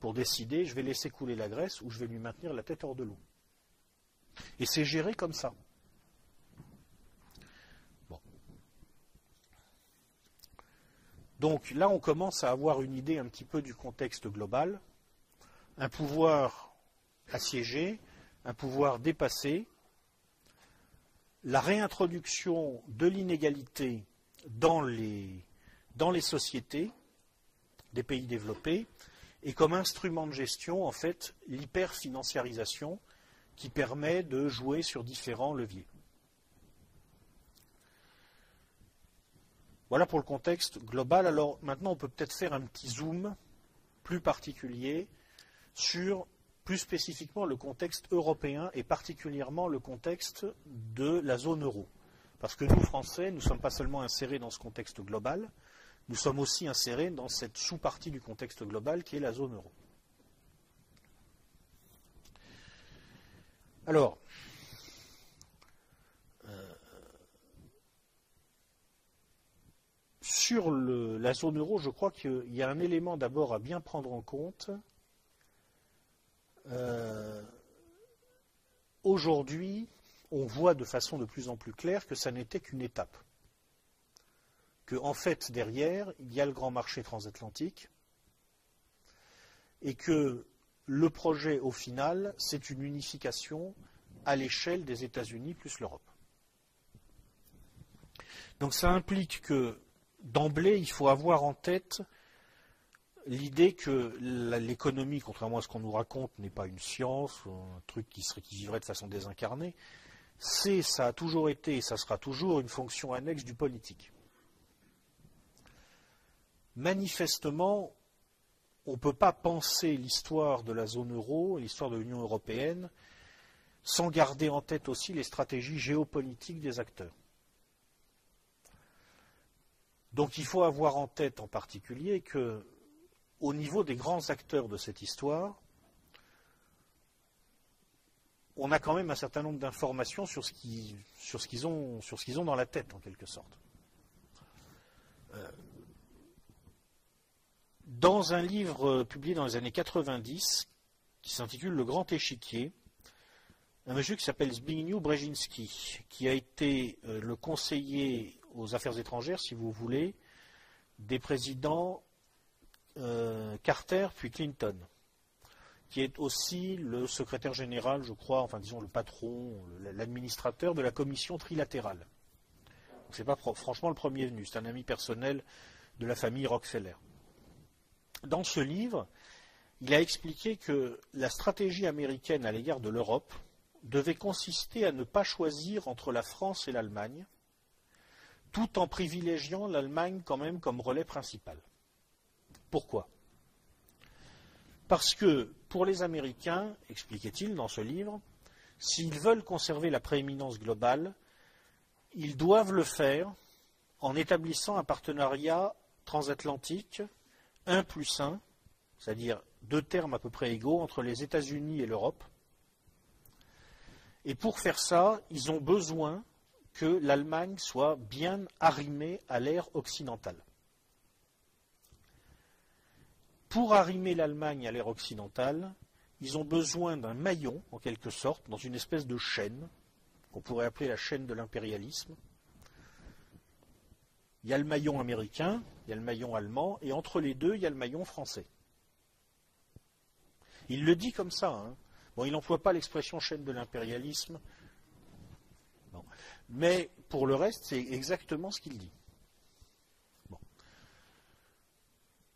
pour décider je vais laisser couler la Grèce ou je vais lui maintenir la tête hors de l'eau. Et c'est géré comme ça. Donc là, on commence à avoir une idée un petit peu du contexte global. Un pouvoir assiégé, un pouvoir dépassé, la réintroduction de l'inégalité dans les, dans les sociétés des pays développés et comme instrument de gestion, en fait, l'hyperfinanciarisation qui permet de jouer sur différents leviers. Voilà pour le contexte global. Alors maintenant, on peut peut-être faire un petit zoom plus particulier sur plus spécifiquement le contexte européen et particulièrement le contexte de la zone euro. Parce que nous, Français, nous ne sommes pas seulement insérés dans ce contexte global, nous sommes aussi insérés dans cette sous-partie du contexte global qui est la zone euro. Alors, sur la zone euro, je crois qu'il y a un élément d'abord à bien prendre en compte, euh, aujourd'hui, on voit de façon de plus en plus claire que ça n'était qu'une étape. Que, en fait, derrière, il y a le grand marché transatlantique et que le projet, au final, c'est une unification à l'échelle des États-Unis plus l'Europe. Donc ça implique que, d'emblée, il faut avoir en tête l'idée que l'économie, contrairement à ce qu'on nous raconte, n'est pas une science, un truc qui, serait, qui vivrait de façon désincarnée, c'est, ça a toujours été et ça sera toujours une fonction annexe du politique. Manifestement, on ne peut pas penser l'histoire de la zone euro, l'histoire de l'Union européenne, sans garder en tête aussi les stratégies géopolitiques des acteurs. Donc il faut avoir en tête en particulier que au niveau des grands acteurs de cette histoire, on a quand même un certain nombre d'informations sur ce qu'ils ont, ont, dans la tête, en quelque sorte. Euh, dans un livre publié dans les années 90, qui s'intitule Le Grand Échiquier, un monsieur qui s'appelle Zbigniew Brzezinski, qui a été euh, le conseiller aux affaires étrangères, si vous voulez, des présidents euh, Carter puis Clinton, qui est aussi le secrétaire général, je crois, enfin disons le patron, l'administrateur de la commission trilatérale. Ce n'est pas franchement le premier venu, c'est un ami personnel de la famille Rockefeller. Dans ce livre, il a expliqué que la stratégie américaine à l'égard de l'Europe devait consister à ne pas choisir entre la France et l'Allemagne, tout en privilégiant l'Allemagne quand même comme relais principal. Pourquoi? Parce que pour les Américains, expliquait-il dans ce livre, s'ils veulent conserver la prééminence globale, ils doivent le faire en établissant un partenariat transatlantique 1 plus 1, c'est-à-dire deux termes à peu près égaux entre les États-Unis et l'Europe. Et pour faire ça, ils ont besoin que l'Allemagne soit bien arrimée à l'ère occidentale. Pour arrimer l'Allemagne à l'ère occidentale, ils ont besoin d'un maillon, en quelque sorte, dans une espèce de chaîne, qu'on pourrait appeler la chaîne de l'impérialisme. Il y a le maillon américain, il y a le maillon allemand, et entre les deux, il y a le maillon français. Il le dit comme ça. Hein. Bon, il n'emploie pas l'expression chaîne de l'impérialisme. Mais pour le reste, c'est exactement ce qu'il dit.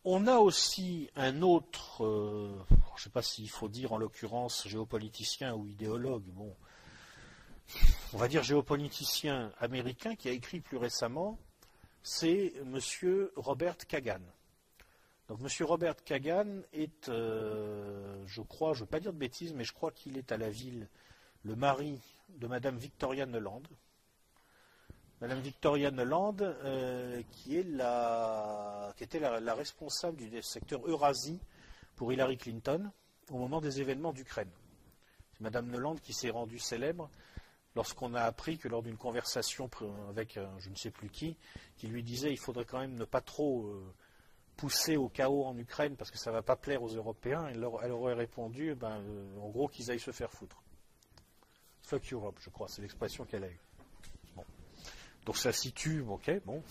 On a aussi un autre, euh, je ne sais pas s'il faut dire en l'occurrence géopoliticien ou idéologue, bon, on va dire géopoliticien américain qui a écrit plus récemment, c'est M. Robert Kagan. Donc M. Robert Kagan est, euh, je crois, je ne veux pas dire de bêtises, mais je crois qu'il est à la ville le mari de Mme Victoria Nuland. Mme Victoria Nuland, euh, qui, était la, responsable du secteur Eurasie pour Hillary Clinton au moment des événements d'Ukraine. C'est Mme Nuland qui s'est rendue célèbre lorsqu'on a appris que lors d'une conversation avec je ne sais plus qui, qui lui disait il faudrait quand même ne pas trop euh, pousser au chaos en Ukraine parce que ça ne va pas plaire aux Européens, elle, aurait répondu ben, euh, en gros qu'ils aillent se faire foutre. Fuck Europe, je crois, c'est l'expression qu'elle a eue. Donc ça situe, ok, bon.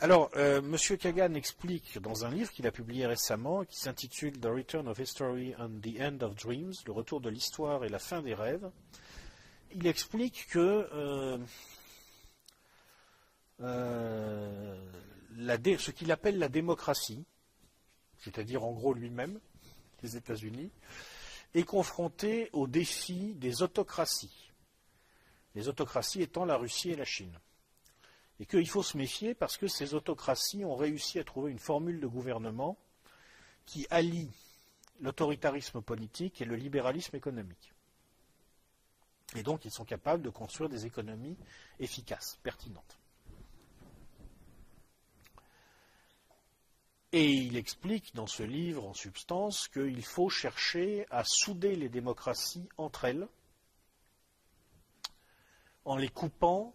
Alors, euh, M. Kagan explique dans un livre qu'il a publié récemment, qui s'intitule The Return of History and the End of Dreams, le retour de l'histoire et la fin des rêves. Il explique que euh, ce qu'il appelle la démocratie, c'est-à-dire en gros lui-même, les États-Unis, est confronté au défi des autocraties. Les autocraties étant la Russie et la Chine. Et qu'il faut se méfier parce que ces autocraties ont réussi à trouver une formule de gouvernement qui allie l'autoritarisme politique et le libéralisme économique. Et donc ils sont capables de construire des économies efficaces, pertinentes. Et il explique dans ce livre, en substance, qu'il faut chercher à souder les démocraties entre elles en les coupant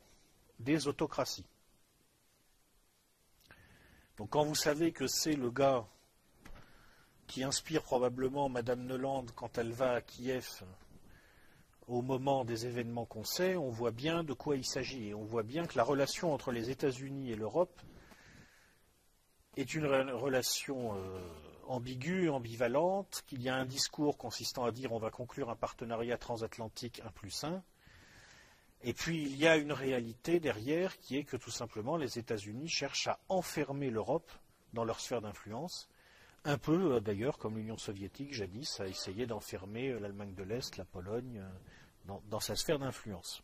des autocraties. Donc quand vous savez que c'est le gars qui inspire probablement Madame Neland quand elle va à Kiev au moment des événements qu'on sait, on voit bien de quoi il s'agit. On voit bien que la relation entre les États-Unis et l'Europe est une relation euh, ambiguë, ambivalente, qu'il y a un discours consistant à dire on va conclure un partenariat transatlantique 1 plus 1, et puis il y a une réalité derrière qui est que tout simplement les États-Unis cherchent à enfermer l'Europe dans leur sphère d'influence, un peu euh, d'ailleurs comme l'Union soviétique jadis a essayé d'enfermer euh, l'Allemagne de l'Est, la Pologne, dans, dans sa sphère d'influence.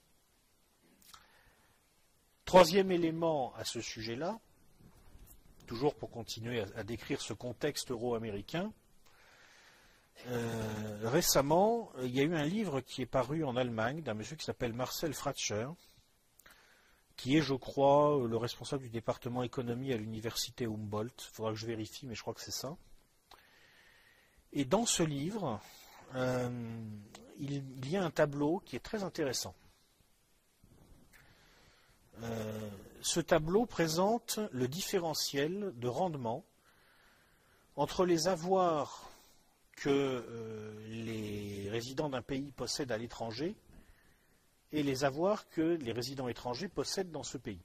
Troisième élément à ce sujet-là, toujours pour continuer à, décrire ce contexte euro-américain, euh, récemment, il y a eu un livre qui est paru en Allemagne d'un monsieur qui s'appelle Marcel Fratscher, qui est, je crois, le responsable du département économie à l'université Humboldt. Il faudra que je vérifie, mais je crois que c'est ça. Et dans ce livre, euh, il, y a un tableau qui est très intéressant. Euh, ce tableau présente le différentiel de rendement entre les avoirs que euh, les résidents d'un pays possèdent à l'étranger et les avoirs que les résidents étrangers possèdent dans ce pays.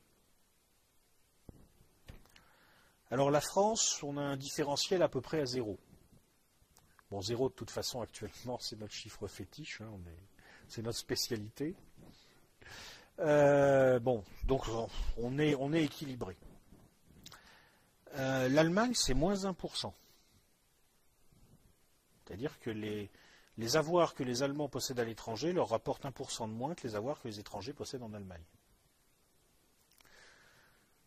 Alors la France, on a un différentiel à peu près à zéro. Bon, zéro de toute façon actuellement, c'est notre chiffre fétiche, hein, c'est notre spécialité. Euh, bon, donc on est, équilibré. Euh, L'Allemagne, c'est moins 1%. C'est-à-dire que les, avoirs que les Allemands possèdent à l'étranger leur rapportent 1% de moins que les avoirs que les étrangers possèdent en Allemagne.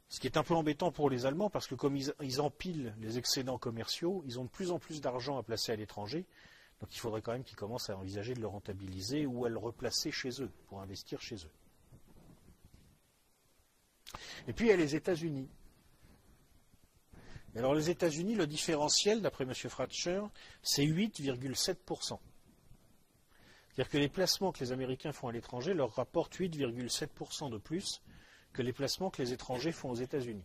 Ce qui est un peu embêtant pour les Allemands parce que comme ils, empilent les excédents commerciaux, ils ont de plus en plus d'argent à placer à l'étranger. Donc il faudrait quand même qu'ils commencent à envisager de le rentabiliser ou à le replacer chez eux, pour investir chez eux. Et puis il y a les États-Unis. Alors les États-Unis, le différentiel, d'après M. Fratcher, c'est 8,7%. C'est-à-dire que les placements que les Américains font à l'étranger leur rapportent 8,7% de plus que les placements que les étrangers font aux États-Unis.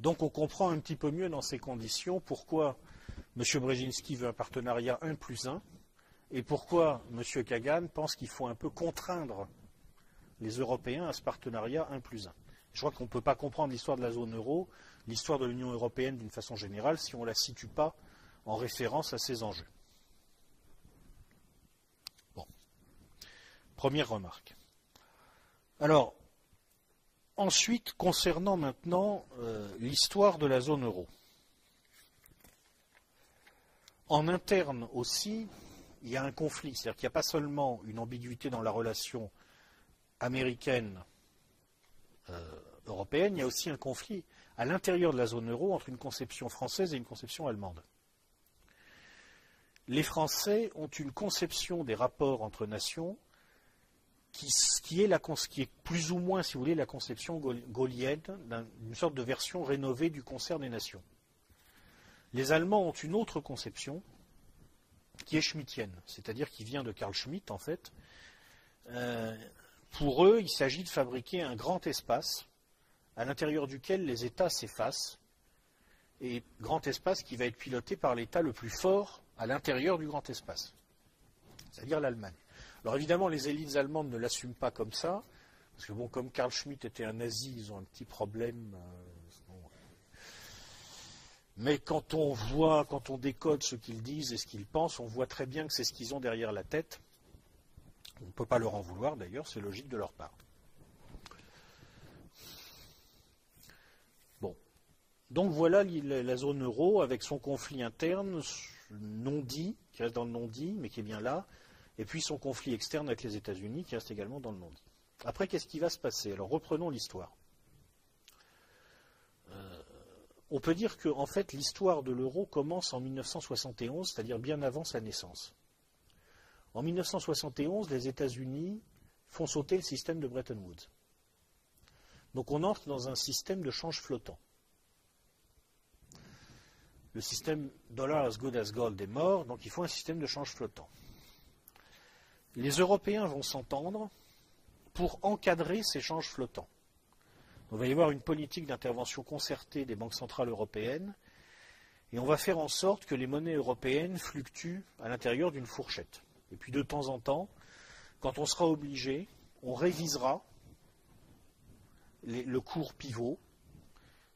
Donc on comprend un petit peu mieux dans ces conditions pourquoi M. Brzezinski veut un partenariat 1 plus 1 et pourquoi M. Kagan pense qu'il faut un peu contraindre les Européens à ce partenariat 1 plus 1. Je crois qu'on ne peut pas comprendre l'histoire de la zone euro, l'histoire de l'Union européenne d'une façon générale, si on ne la situe pas en référence à ces enjeux. Première remarque. Alors, ensuite, concernant maintenant euh, l'histoire de la zone euro. En interne aussi, il y a un conflit. C'est-à-dire qu'il n'y a pas seulement une ambiguïté dans la relation américaine-européenne, euh, il y a aussi un conflit à l'intérieur de la zone euro entre une conception française et une conception allemande. Les Français ont une conception des rapports entre nations qui, est la, qui, est plus ou moins, si vous voulez, la conception gaulienne, d'une sorte de version rénovée du concert des nations. Les Allemands ont une autre conception qui est schmittienne, c'est-à-dire qui vient de Karl Schmitt en fait. Euh, pour eux, il s'agit de fabriquer un grand espace à l'intérieur duquel les États s'effacent, et grand espace qui va être piloté par l'État le plus fort à l'intérieur du grand espace, c'est-à-dire l'Allemagne. Alors évidemment, les élites allemandes ne l'assument pas comme ça, parce que bon, comme Karl Schmitt était un nazi, ils ont un petit problème. Euh, mais quand on voit, quand on décode ce qu'ils disent et ce qu'ils pensent, on voit très bien que c'est ce qu'ils ont derrière la tête. On ne peut pas leur en vouloir d'ailleurs, c'est logique de leur part. Bon. Donc voilà la zone euro avec son conflit interne non dit, qui reste dans le non dit, mais qui est bien là, et puis son conflit externe avec les États-Unis qui reste également dans le monde. Après, qu'est-ce qui va se passer? Alors reprenons l'histoire. Euh, on peut dire que fait l'histoire de l'euro commence en 1971, c'est-à-dire bien avant sa naissance. En 1971, les États-Unis font sauter le système de Bretton Woods. Donc on entre dans un système de change flottant. Le système dollar as good as gold est mort, donc il faut un système de change flottant les Européens vont s'entendre pour encadrer ces changes flottants. Il va y avoir une politique d'intervention concertée des banques centrales européennes et on va faire en sorte que les monnaies européennes fluctuent à l'intérieur d'une fourchette. Et puis de temps en temps, quand on sera obligé, on révisera le cours pivot.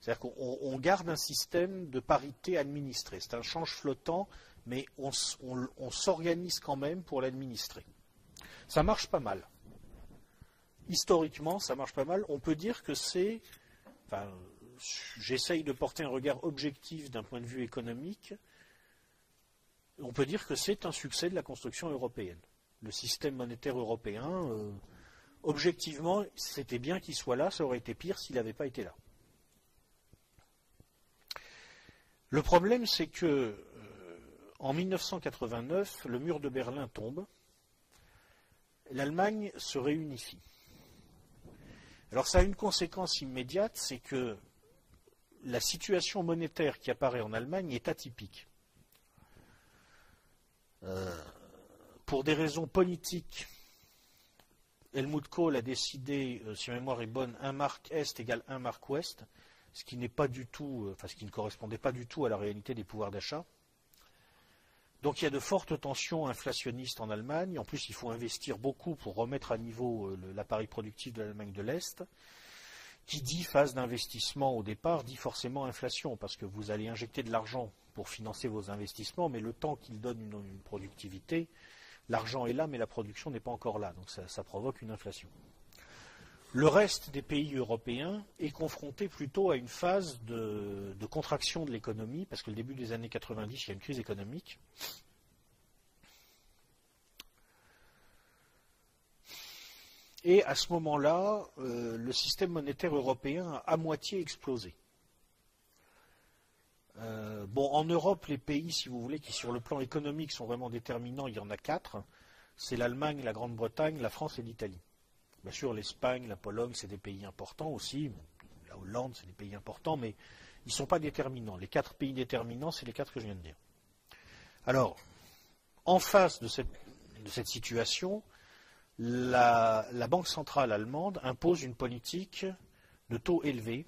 C'est-à-dire qu'on garde un système de parité administré. C'est un change flottant, mais on s'organise quand même pour l'administrer. Ça marche pas mal. Historiquement, ça marche pas mal. On peut dire que c'est. Enfin, j'essaye de porter un regard objectif d'un point de vue économique. On peut dire que c'est un succès de la construction européenne. Le système monétaire européen, euh, objectivement, c'était bien qu'il soit là, ça aurait été pire s'il n'avait pas été là. Le problème, c'est que euh, en 1989, le mur de Berlin tombe l'Allemagne se réunifie. Alors ça a une conséquence immédiate, c'est que la situation monétaire qui apparaît en Allemagne est atypique. Euh, pour des raisons politiques, Helmut Kohl a décidé, euh, si ma mémoire est bonne, un marque Est égale un marque Ouest, ce qui n'est pas du tout, euh, enfin ce qui ne correspondait pas du tout à la réalité des pouvoirs d'achat. Donc il y a de fortes tensions inflationnistes en Allemagne. En plus, il faut investir beaucoup pour remettre à niveau l'appareil productif de l'Allemagne de l'Est. Qui dit phase d'investissement au départ dit forcément inflation, parce que vous allez injecter de l'argent pour financer vos investissements, mais le temps qu'il donne une, productivité, l'argent est là, mais la production n'est pas encore là. Donc ça provoque une inflation. Le reste des pays européens est confronté plutôt à une phase de, contraction de l'économie, parce que le début des années 90, il y a une crise économique. Et à ce moment-là, euh, le système monétaire européen a à moitié explosé. Euh, bon, en Europe, les pays, si vous voulez, qui sur le plan économique sont vraiment déterminants, il y en a quatre. C'est l'Allemagne, la Grande-Bretagne, la France et l'Italie. Bien sûr, l'Espagne, la Pologne, c'est des pays importants aussi. La Hollande, c'est des pays importants, mais ils ne sont pas déterminants. Les quatre pays déterminants, c'est les quatre que je viens de dire. Alors, en face de cette, situation, la, la, Banque centrale allemande impose une politique de taux élevés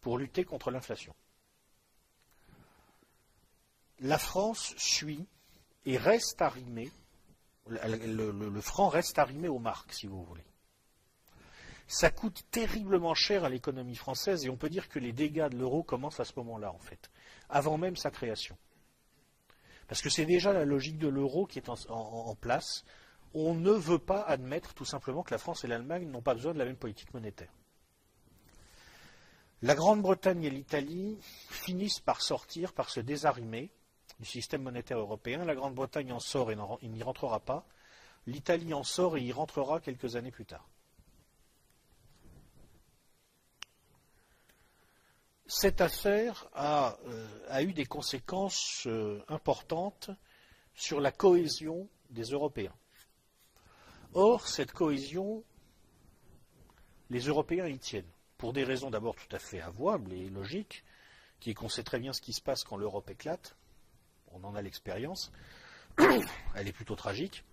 pour lutter contre l'inflation. La France suit et reste arrimée, le franc reste arrimé aux marques, si vous voulez ça coûte terriblement cher à l'économie française et on peut dire que les dégâts de l'euro commencent à ce moment-là, en fait, avant même sa création. Parce que c'est déjà la logique de l'euro qui est en, place. On ne veut pas admettre tout simplement que la France et l'Allemagne n'ont pas besoin de la même politique monétaire. La Grande-Bretagne et l'Italie finissent par sortir, par se désarrimer du système monétaire européen. La Grande-Bretagne en sort et n'y rentrera pas. L'Italie en sort et y rentrera quelques années plus tard. cette affaire a, euh, eu des conséquences euh, importantes sur la cohésion des Européens. Or, cette cohésion, les Européens y tiennent, pour des raisons d'abord tout à fait avouables et logiques, qui qu'on sait très bien ce qui se passe quand l'Europe éclate. On en a l'expérience. Elle est plutôt tragique.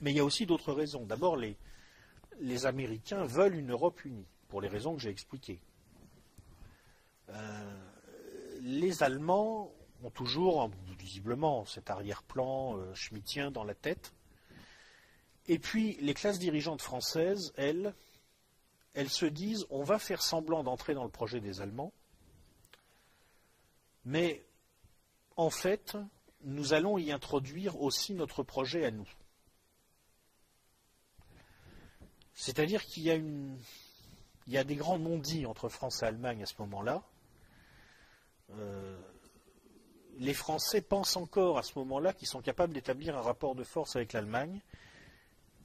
Mais il y a aussi d'autres raisons. D'abord, les Américains veulent une Europe unie, pour les raisons que j'ai expliquées. Euh, les Allemands ont toujours, visiblement, cet arrière-plan euh, schmittien dans la tête. Et puis, les classes dirigeantes françaises, elles, elles se disent on va faire semblant d'entrer dans le projet des Allemands, mais en fait, nous allons y introduire aussi notre projet à nous. C'est-à-dire qu'il y a des grands non-dits entre France et Allemagne à ce moment-là. Euh, les Français pensent encore à ce moment-là qu'ils sont capables d'établir un rapport de force avec l'Allemagne.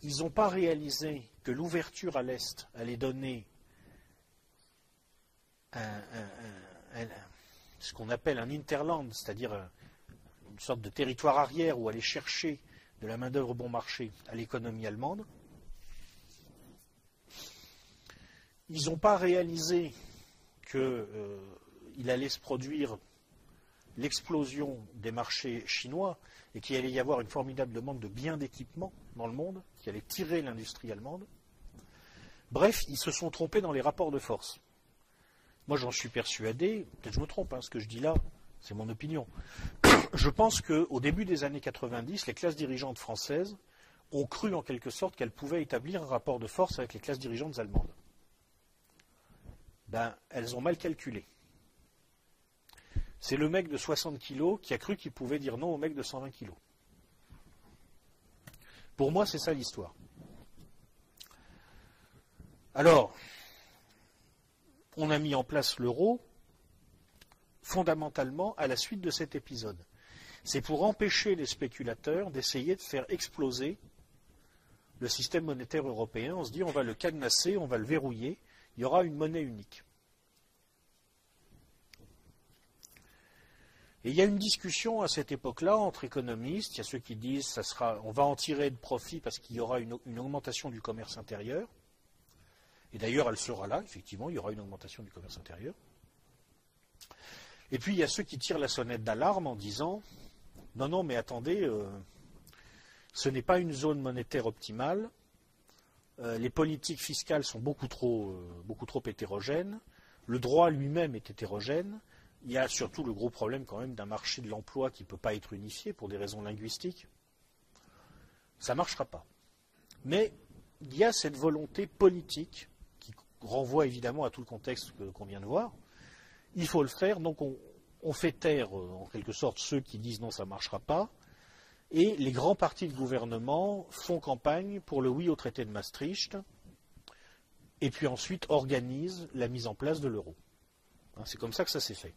Ils n'ont pas réalisé que l'ouverture à l'Est allait donner ce qu'on appelle un interland, c'est-à-dire une sorte de territoire arrière où aller chercher de la main-d'œuvre bon marché à l'économie allemande. Ils n'ont pas réalisé que euh, allait se produire l'explosion des marchés chinois et qu'il allait y avoir une formidable demande de biens d'équipement dans le monde, qui allait tirer l'industrie allemande. Bref, ils se sont trompés dans les rapports de force. Moi, j'en suis persuadé, peut-être je me trompe, hein, ce que je dis là, c'est mon opinion. Je pense qu'au début des années 90, les classes dirigeantes françaises ont cru en quelque sorte qu'elles pouvaient établir un rapport de force avec les classes dirigeantes allemandes. Ben, elles ont mal calculé. C'est le mec de 60 kilos qui a cru qu'il pouvait dire non au mec de 120 kilos. Pour moi, c'est ça l'histoire. Alors, on a mis en place l'euro fondamentalement à la suite de cet épisode. C'est pour empêcher les spéculateurs d'essayer de faire exploser le système monétaire européen. On se dit on va le cadenasser, on va le verrouiller, il y aura une monnaie unique. Et il y a une discussion à cette époque-là entre économistes. Il y a ceux qui disent ça on va en tirer de profit parce qu'il y aura une, augmentation du commerce intérieur. Et d'ailleurs, elle sera là, effectivement, il y aura une augmentation du commerce intérieur. Et puis, il y a ceux qui tirent la sonnette d'alarme en disant non, non, mais attendez, euh, ce n'est pas une zone monétaire optimale. Euh, les politiques fiscales sont beaucoup trop, euh, beaucoup trop hétérogènes. Le droit lui-même est hétérogène Il y a surtout le gros problème quand même d'un marché de l'emploi qui ne peut pas être unifié pour des raisons linguistiques. Ça ne marchera pas. Mais il y a cette volonté politique renvoie évidemment à tout le contexte qu'on vient de voir. Il faut le faire, donc on, on fait taire euh, en quelque sorte ceux qui disent non, ça ne marchera pas, et les grands partis de gouvernement font campagne pour le oui au traité de Maastricht, et puis ensuite organisent la mise en place de l'euro. Hein, c'est comme ça que ça s'est fait.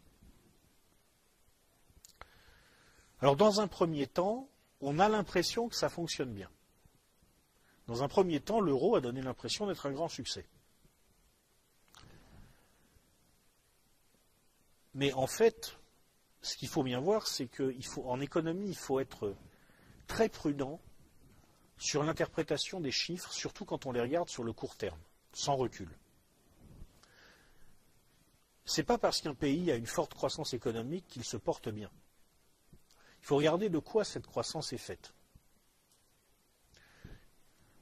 Alors dans un premier temps, on a l'impression que ça fonctionne bien. Dans un premier temps, l'euro a donné l'impression d'être un grand succès. Mais en fait, ce qu'il faut bien voir, c'est qu'en économie, il faut être très prudent sur l'interprétation des chiffres, surtout quand on les regarde sur le court terme, sans recul. Ce n'est pas parce qu'un pays a une forte croissance économique qu'il se porte bien. Il faut regarder de quoi cette croissance est faite.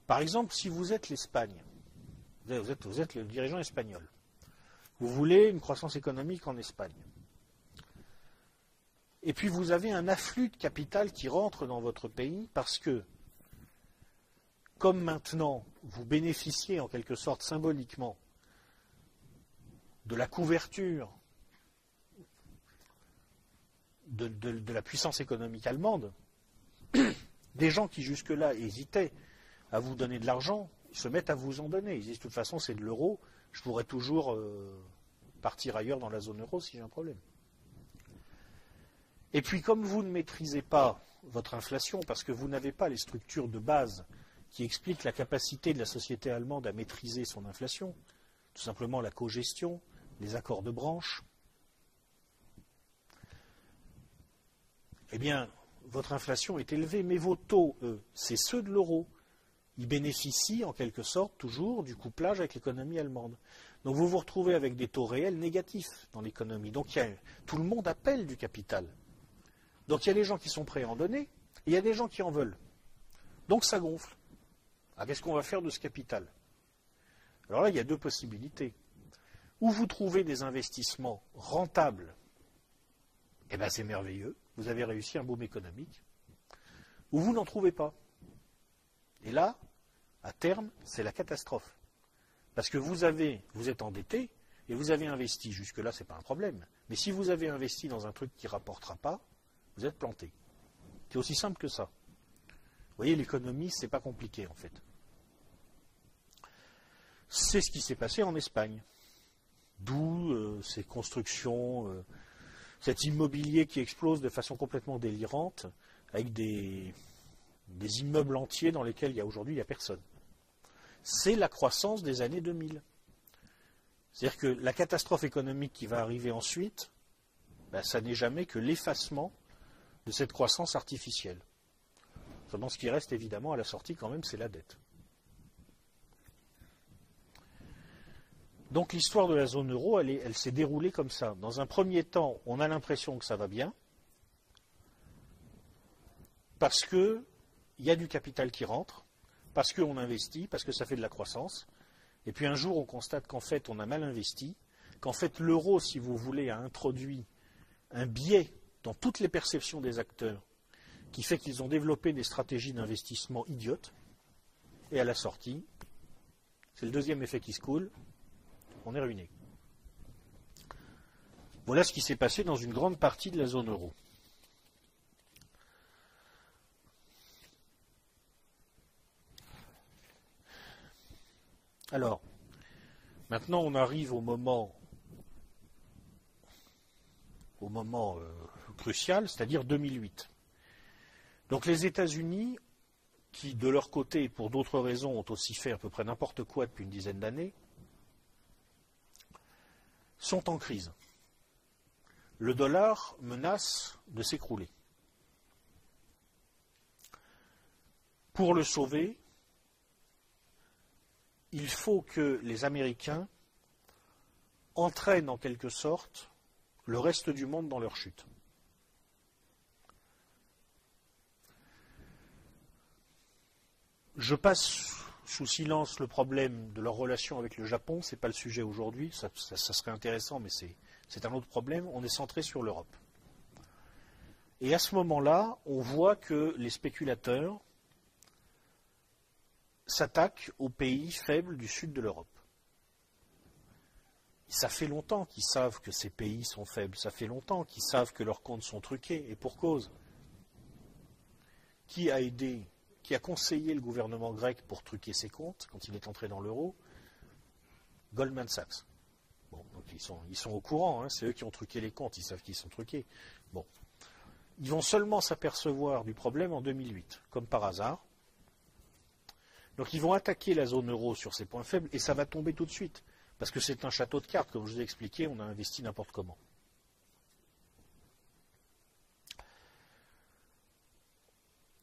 Par exemple, si vous êtes l'Espagne, vous êtes, vous êtes le dirigeant espagnol, vous voulez une croissance économique en Espagne. Et puis vous avez un afflux de capital qui rentre dans votre pays parce que, comme maintenant, vous bénéficiez en quelque sorte symboliquement de la couverture de, la puissance économique allemande, des gens qui jusque-là hésitaient à vous donner de l'argent, se mettent à vous en donner. Ils disent de toute façon c'est de l'euro, je pourrais toujours euh, partir ailleurs dans la zone euro si j'ai un problème. Et puis comme vous ne maîtrisez pas votre inflation, parce que vous n'avez pas les structures de base qui expliquent la capacité de la société allemande à maîtriser son inflation, tout simplement la cogestion, les accords de branche, eh bien, votre inflation est élevée, mais vos taux, eux, c'est ceux de l'euro. Ils bénéficient en quelque sorte toujours du couplage avec l'économie allemande. Donc vous vous retrouvez avec des taux réels négatifs dans l'économie. Donc tout le monde appelle du capital. Donc il y a des gens qui sont prêts à en donner, et il y a des gens qui en veulent. Donc ça gonfle. Alors qu'est-ce qu'on va faire de ce capital? Alors là, il y a deux possibilités. Ou vous trouvez des investissements rentables, eh bien c'est merveilleux vous avez réussi un boom économique, ou vous n'en trouvez pas. Et là, à terme, c'est la catastrophe. Parce que vous avez, vous êtes endetté et vous avez investi. Jusque-là, ce n'est pas un problème. Mais si vous avez investi dans un truc qui ne rapportera pas, vous êtes planté. C'est aussi simple que ça. Vous voyez, l'économie, ce n'est pas compliqué en fait. C'est ce qui s'est passé en Espagne. D'où euh, ces constructions euh, cet immobilier qui explose de façon complètement délirante, avec des, immeubles entiers dans lesquels il y a aujourd'hui il n'y a personne. C'est la croissance des années 2000. C'est-à-dire que la catastrophe économique qui va arriver ensuite, ben, ça n'est jamais que l'effacement de cette croissance artificielle. Ce qui reste évidemment à la sortie, quand même, c'est la dette. Donc l'histoire de la zone euro, elle, s'est déroulée comme ça. Dans un premier temps, on a l'impression que ça va bien, parce qu'il y a du capital qui rentre, parce qu'on investit, parce que ça fait de la croissance. Et puis un jour, on constate qu'en fait, on a mal investi, qu'en fait, l'euro, si vous voulez, a introduit un biais dans toutes les perceptions des acteurs, qui fait qu'ils ont développé des stratégies d'investissement idiotes. Et à la sortie, c'est le deuxième effet qui se coule, on est ruiné. Voilà ce qui s'est passé dans une grande partie de la zone euro. Alors, maintenant on arrive au moment, euh, crucial, c'est-à-dire 2008. Donc les États-Unis, qui de leur côté, et pour d'autres raisons, ont aussi fait à peu près n'importe quoi depuis une dizaine d'années, sont en crise. Le dollar menace de s'écrouler. Pour le sauver, il faut que les Américains entraînent en quelque sorte le reste du monde dans leur chute. Je passe sous silence le problème de leur relation avec le Japon. Ce n'est pas le sujet aujourd'hui. Ça, serait intéressant, mais ce c'est un autre problème, on est centré sur l'Europe. Et à ce moment-là, on voit que les spéculateurs s'attaquent aux pays faibles du sud de l'Europe. Ça fait longtemps qu'ils savent que ces pays sont faibles, ça fait longtemps qu'ils savent que leurs comptes sont truqués, et pour cause. Qui a aidé, qui a conseillé le gouvernement grec pour truquer ses comptes quand il est entré dans l'euro? Goldman Sachs. Bon, donc ils sont, ils sont au courant, hein, c'est eux qui ont truqué les comptes, ils savent qu'ils sont truqués. Bon. Ils vont seulement s'apercevoir du problème en 2008, comme par hasard. Donc ils vont attaquer la zone euro sur ses points faibles et ça va tomber tout de suite. Parce que c'est un château de cartes, comme je vous ai expliqué, on a investi n'importe comment.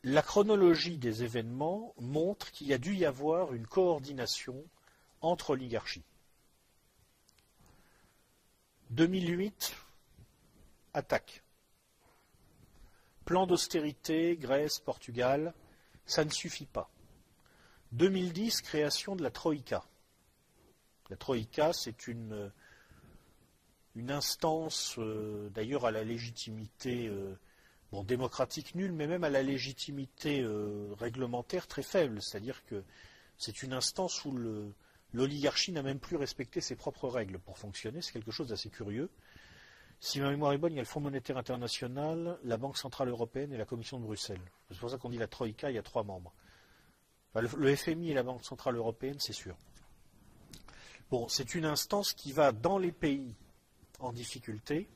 La chronologie des événements montre qu'il y a dû y avoir une coordination entre oligarchies. 2008, attaque. Plan d'austérité, Grèce, Portugal, ça ne suffit pas. 2010, création de la Troïka. La Troïka, c'est une, une, instance, euh, d'ailleurs, à la légitimité euh, démocratique nulle, mais même à la légitimité euh, réglementaire très faible. C'est-à-dire que c'est une instance où l'oligarchie n'a même plus respecté ses propres règles pour fonctionner. C'est quelque chose d'assez curieux. Si ma mémoire est bonne, il y a le Fonds monétaire international, la Banque centrale européenne et la Commission de Bruxelles. C'est pour ça qu'on dit la Troïka, il y a trois membres. Le, FMI et la Banque centrale européenne, c'est sûr. Bon, c'est une instance qui va dans les pays en difficulté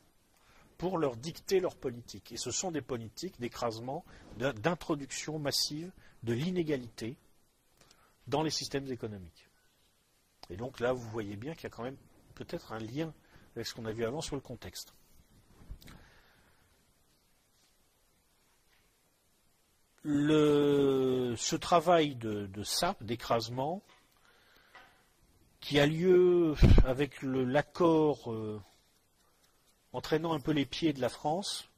pour leur dicter leur politique. Et ce sont des politiques d'écrasement, d'introduction massive de l'inégalité dans les systèmes économiques. Et donc là, vous voyez bien qu'il y a quand même peut-être un lien avec ce qu'on a vu avant sur le contexte. Ce travail de, sape, d'écrasement, qui a lieu avec l'accord euh, entraînant un peu les pieds de la France,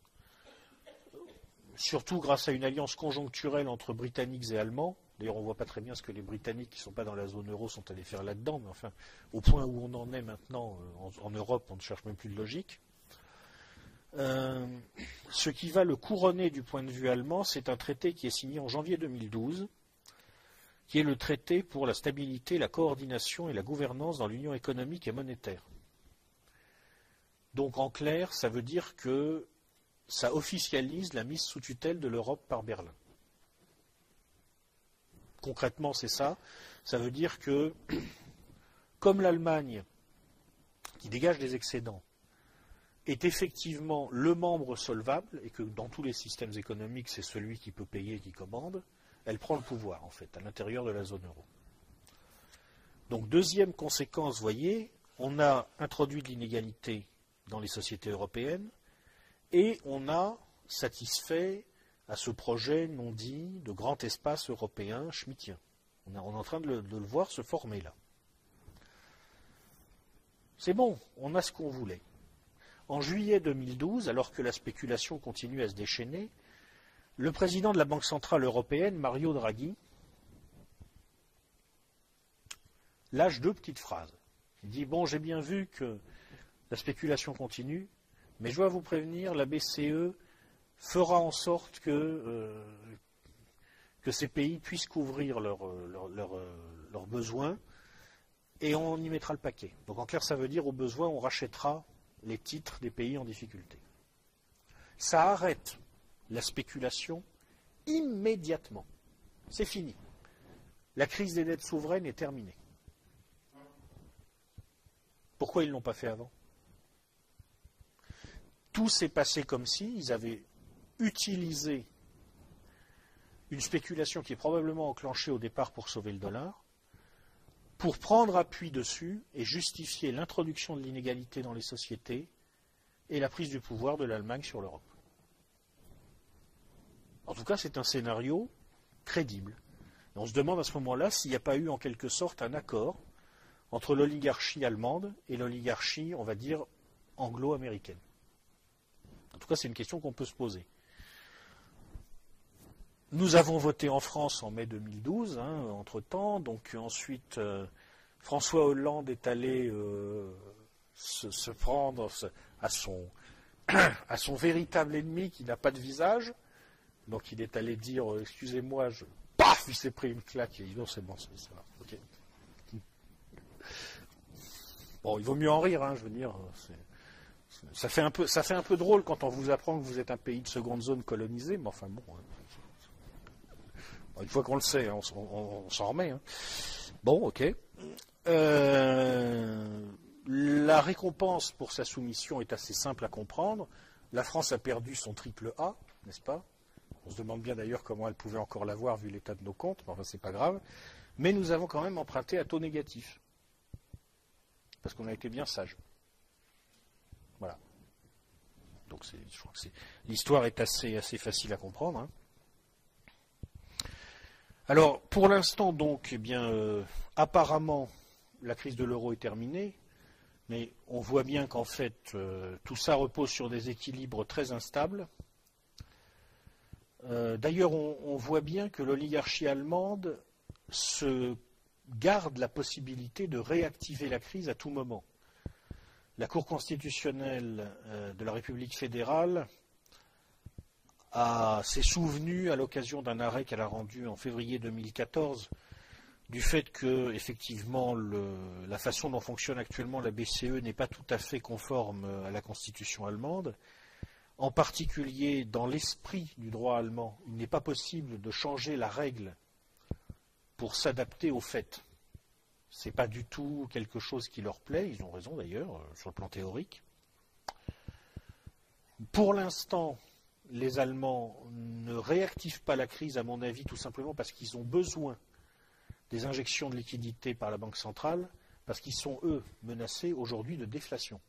surtout grâce à une alliance conjoncturelle entre Britanniques et Allemands, D'ailleurs, on ne voit pas très bien ce que les Britanniques qui ne sont pas dans la zone euro sont allés faire là-dedans, mais enfin, au point où on en est maintenant euh, en, Europe, on ne cherche même plus de logique. Euh, ce qui va le couronner du point de vue allemand, c'est un traité qui est signé en janvier 2012, qui est le traité pour la stabilité, la coordination et la gouvernance dans l'union économique et monétaire. Donc en clair, ça veut dire que ça officialise la mise sous tutelle de l'Europe par Berlin. Concrètement, c'est ça. Ça veut dire que, comme l'Allemagne, qui dégage des excédents, est effectivement le membre solvable, et que dans tous les systèmes économiques, c'est celui qui peut payer et qui commande, elle prend le pouvoir, en fait, à l'intérieur de la zone euro. Donc, deuxième conséquence, voyez, on a introduit de l'inégalité dans les sociétés européennes, et on a satisfait à ce projet non dit de grand espace européen schmittien. On est, en train de le, de le voir se former là. C'est bon, on a ce qu'on voulait. En juillet 2012, alors que la spéculation continue à se déchaîner, le président de la Banque centrale européenne, Mario Draghi, lâche deux petites phrases. Il dit Bon, j'ai bien vu que la spéculation continue, mais je dois vous prévenir, la BCE fera en sorte que, euh, que ces pays puissent couvrir leurs euh, besoins et on y mettra le paquet. Donc en clair, ça veut dire au besoin, on rachètera les titres des pays en difficulté. Ça arrête la spéculation immédiatement. C'est fini. La crise des dettes souveraines est terminée. Pourquoi ils ne l'ont pas fait avant? Tout s'est passé comme si ils avaient utiliser une spéculation qui est probablement enclenchée au départ pour sauver le dollar, pour prendre appui dessus et justifier l'introduction de l'inégalité dans les sociétés et la prise du pouvoir de l'Allemagne sur l'Europe. En tout cas, c'est un scénario crédible. on se demande à ce moment-là s'il n'y a pas eu en quelque sorte un accord entre l'oligarchie allemande et l'oligarchie, on va dire, anglo-américaine. En tout cas, c'est une question qu'on peut se poser. Nous avons voté en France en mai 2012, hein, entre-temps. Donc ensuite, euh, François Hollande est allé euh, se, prendre à son, véritable ennemi qui n'a pas de visage. Donc il est allé dire euh, Excusez-moi. Paf Il s'est pris une claque et il dit Non, c'est bon, ça va. Bon, il vaut mieux en rire, hein, je veux dire. Ça fait, un peu, drôle quand on vous apprend que vous êtes un pays de seconde zone colonisé, mais enfin bon. Hein. Une fois qu'on le sait, on, s'en remet. Hein. Bon, ok. Euh, la récompense pour sa soumission est assez simple à comprendre. La France a perdu son triple A, n'est-ce pas? On se demande bien d'ailleurs comment elle pouvait encore l'avoir vu l'état de nos comptes, mais enfin c'est pas grave. Mais nous avons quand même emprunté à taux négatif. Parce qu'on a été bien sage. Voilà. Donc je crois que l'histoire est assez, facile à comprendre. Hein. Alors, pour l'instant, donc, eh bien, euh, apparemment, la crise de l'euro est terminée, mais on voit bien qu'en fait, euh, tout ça repose sur des équilibres très instables. Euh, d'ailleurs, on, voit bien que l'oligarchie allemande se garde la possibilité de réactiver la crise à tout moment. La Cour constitutionnelle de la République fédérale s'est souvenu à l'occasion d'un arrêt qu'elle a rendu en février 2014 du fait que, effectivement, la façon dont fonctionne actuellement la BCE n'est pas tout à fait conforme à la Constitution allemande. En particulier, dans l'esprit du droit allemand, il n'est pas possible de changer la règle pour s'adapter aux faits. Ce n'est pas du tout quelque chose qui leur plaît, ils ont raison d'ailleurs, sur le plan théorique. Pour l'instant, les Allemands ne réactivent pas la crise, à mon avis, tout simplement parce qu'ils ont besoin des injections de liquidités par la Banque centrale, parce qu'ils sont, eux, menacés aujourd'hui de déflation.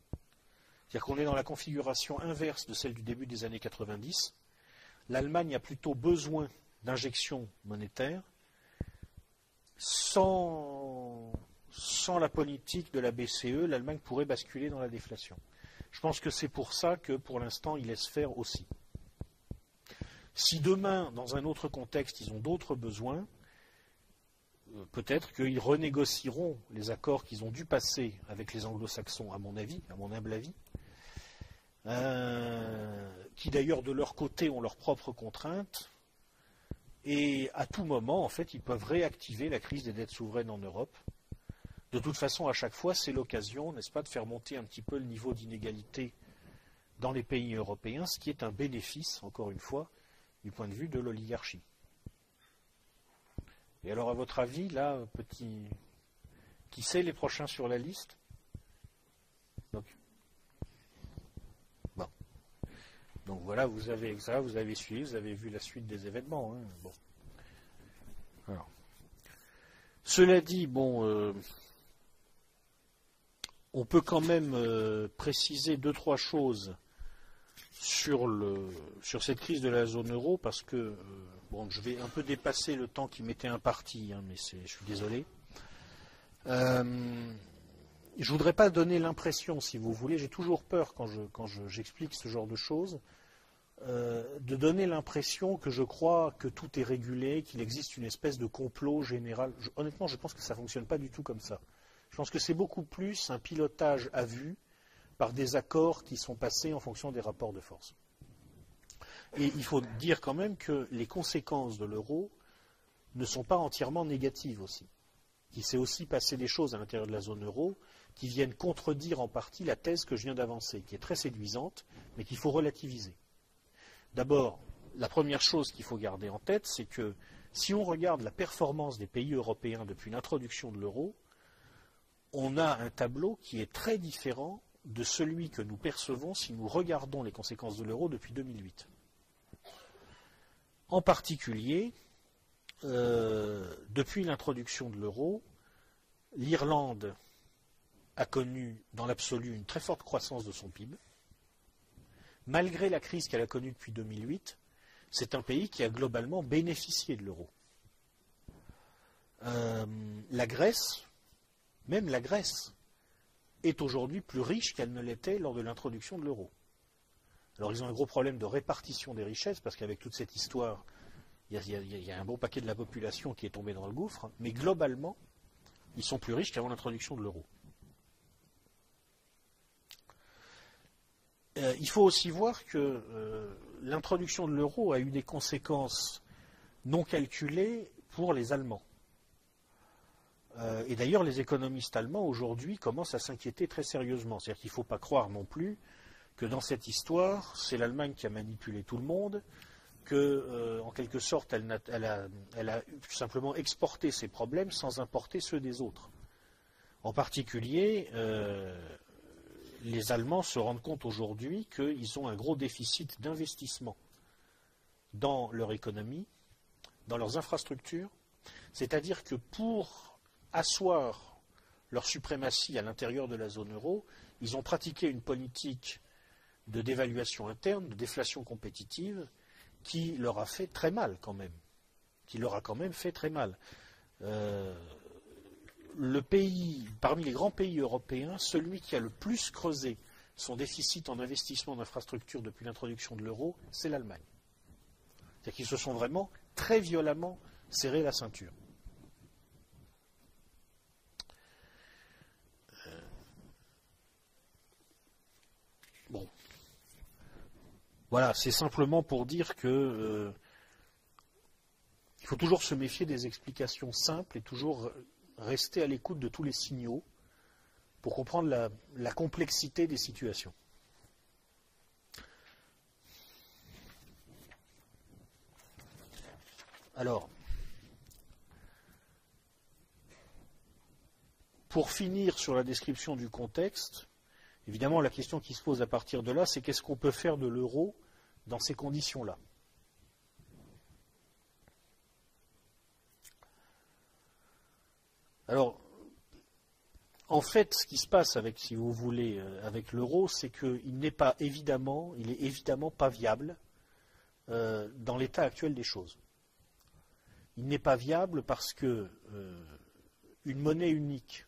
C'est-à-dire qu'on est dans la configuration inverse de celle du début des années 90. L'Allemagne a plutôt besoin d'injections monétaires. Sans, la politique de la BCE, l'Allemagne pourrait basculer dans la déflation. Je pense que c'est pour ça que, pour l'instant, ils laissent faire aussi. Si demain, dans un autre contexte, ils ont d'autres besoins, euh, peut-être qu'ils renégocieront les accords qu'ils ont dû passer avec les anglo-saxons, à mon avis, à mon humble avis, euh, qui d'ailleurs de leur côté ont leurs propres contraintes, et à tout moment, en fait, ils peuvent réactiver la crise des dettes souveraines en Europe. De toute façon, à chaque fois, c'est l'occasion, n'est-ce pas, de faire monter un petit peu le niveau d'inégalité dans les pays européens, ce qui est un bénéfice, encore une fois, du point de vue de l'oligarchie. Et alors, à votre avis, là, petit. Qui c'est les prochains sur la liste? Donc, bon. Donc voilà, vous avez ça, vous avez suivi, vous avez vu la suite des événements. Hein. Bon. Alors. Cela dit, bon, euh, on peut quand même euh, préciser deux, trois choses sur, cette crise de la zone euro parce que euh, je vais un peu dépasser le temps qui m'était imparti, hein, mais je suis désolé. Euh, je ne voudrais pas donner l'impression, si vous voulez, j'ai toujours peur quand j'explique ce genre de choses, euh, de donner l'impression que je crois que tout est régulé, qu'il existe une espèce de complot général. honnêtement, je pense que ça ne fonctionne pas du tout comme ça. Je pense que c'est beaucoup plus un pilotage à vue par des accords qui sont passés en fonction des rapports de force. Et il faut dire quand même que les conséquences de l'euro ne sont pas entièrement négatives aussi. Il s'est aussi passé des choses à l'intérieur de la zone euro qui viennent contredire en partie la thèse que je viens d'avancer, qui est très séduisante, mais qu'il faut relativiser. D'abord, la première chose qu'il faut garder en tête, c'est que si on regarde la performance des pays européens depuis l'introduction de l'euro, on a un tableau qui est très différent de celui que nous percevons si nous regardons les conséquences de l'euro depuis 2008. En particulier, euh, depuis l'introduction de l'euro, l'Irlande a connu dans l'absolu une très forte croissance de son PIB. Malgré la crise qu'elle a connue depuis 2008, c'est un pays qui a globalement bénéficié de l'euro. Euh, la Grèce, même la Grèce, est aujourd'hui plus riche qu'elle ne l'était lors de l'introduction de l'euro. Alors ils ont un gros problème de répartition des richesses, parce qu'avec toute cette histoire, il y, a un bon paquet de la population qui est tombé dans le gouffre, mais globalement, ils sont plus riches qu'avant l'introduction de l'euro. euh, il faut aussi voir que euh, l'introduction de l'euro a eu des conséquences non calculées pour les Allemands. Et d'ailleurs, les économistes allemands aujourd'hui commencent à s'inquiéter très sérieusement. C'est-à-dire qu'il ne faut pas croire non plus que dans cette histoire, c'est l'Allemagne qui a manipulé tout le monde, que, en quelque sorte, elle a, elle simplement exporté ses problèmes sans importer ceux des autres. En particulier, euh, les Allemands se rendent compte aujourd'hui qu'ils ont un gros déficit d'investissement dans leur économie, dans leurs infrastructures. C'est-à-dire que pour asseoir leur suprématie à l'intérieur de la zone euro, ils ont pratiqué une politique de dévaluation interne, de déflation compétitive, qui leur a fait très mal quand même. Qui leur a quand même fait très mal. Euh, le pays, parmi les grands pays européens, celui qui a le plus creusé son déficit en investissement d'infrastructures depuis l'introduction de l'euro, c'est l'Allemagne. C'est-à-dire qu'ils se sont vraiment très violemment serré la ceinture. Voilà, c'est simplement pour dire que euh, il faut toujours se méfier des explications simples et toujours rester à l'écoute de tous les signaux pour comprendre la, complexité des situations. Alors, pour finir sur la description du contexte, évidemment la question qui se pose à partir de là, c'est qu'est-ce qu'on peut faire de l'euro dans ces conditions-là Alors, en fait, ce qui se passe avec, si vous voulez, euh, avec l'euro, c'est qu'il n'est pas évidemment, il est évidemment pas viable euh, dans l'état actuel des choses. Il n'est pas viable parce que euh, une monnaie unique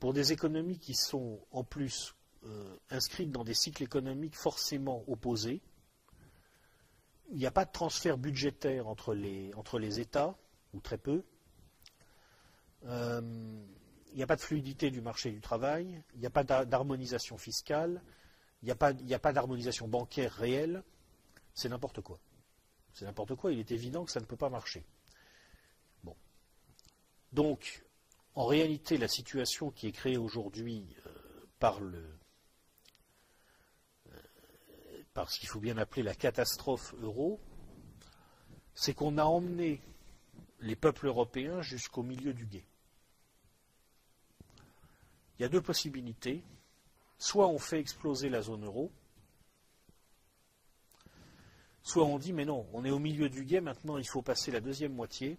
pour des économies qui sont en plus inscrites dans des cycles économiques forcément opposés, il n'y a pas de transfert budgétaire entre les, entre les États, ou très peu, euh, il n'y a pas de fluidité du marché du travail, il n'y a pas d'harmonisation fiscale, il n'y a pas, d'harmonisation bancaire réelle, c'est n'importe quoi. C'est n'importe quoi, il est évident que ça ne peut pas marcher. Bon. Donc, en réalité, la situation qui est créée aujourd'hui euh, par le euh, par ce qu'il faut bien appeler la catastrophe euro, c'est qu'on a emmené les peuples européens jusqu'au milieu du guet. Il y a deux possibilités. Soit on fait exploser la zone euro, soit on dit mais non, on est au milieu du guet, maintenant il faut passer la deuxième moitié,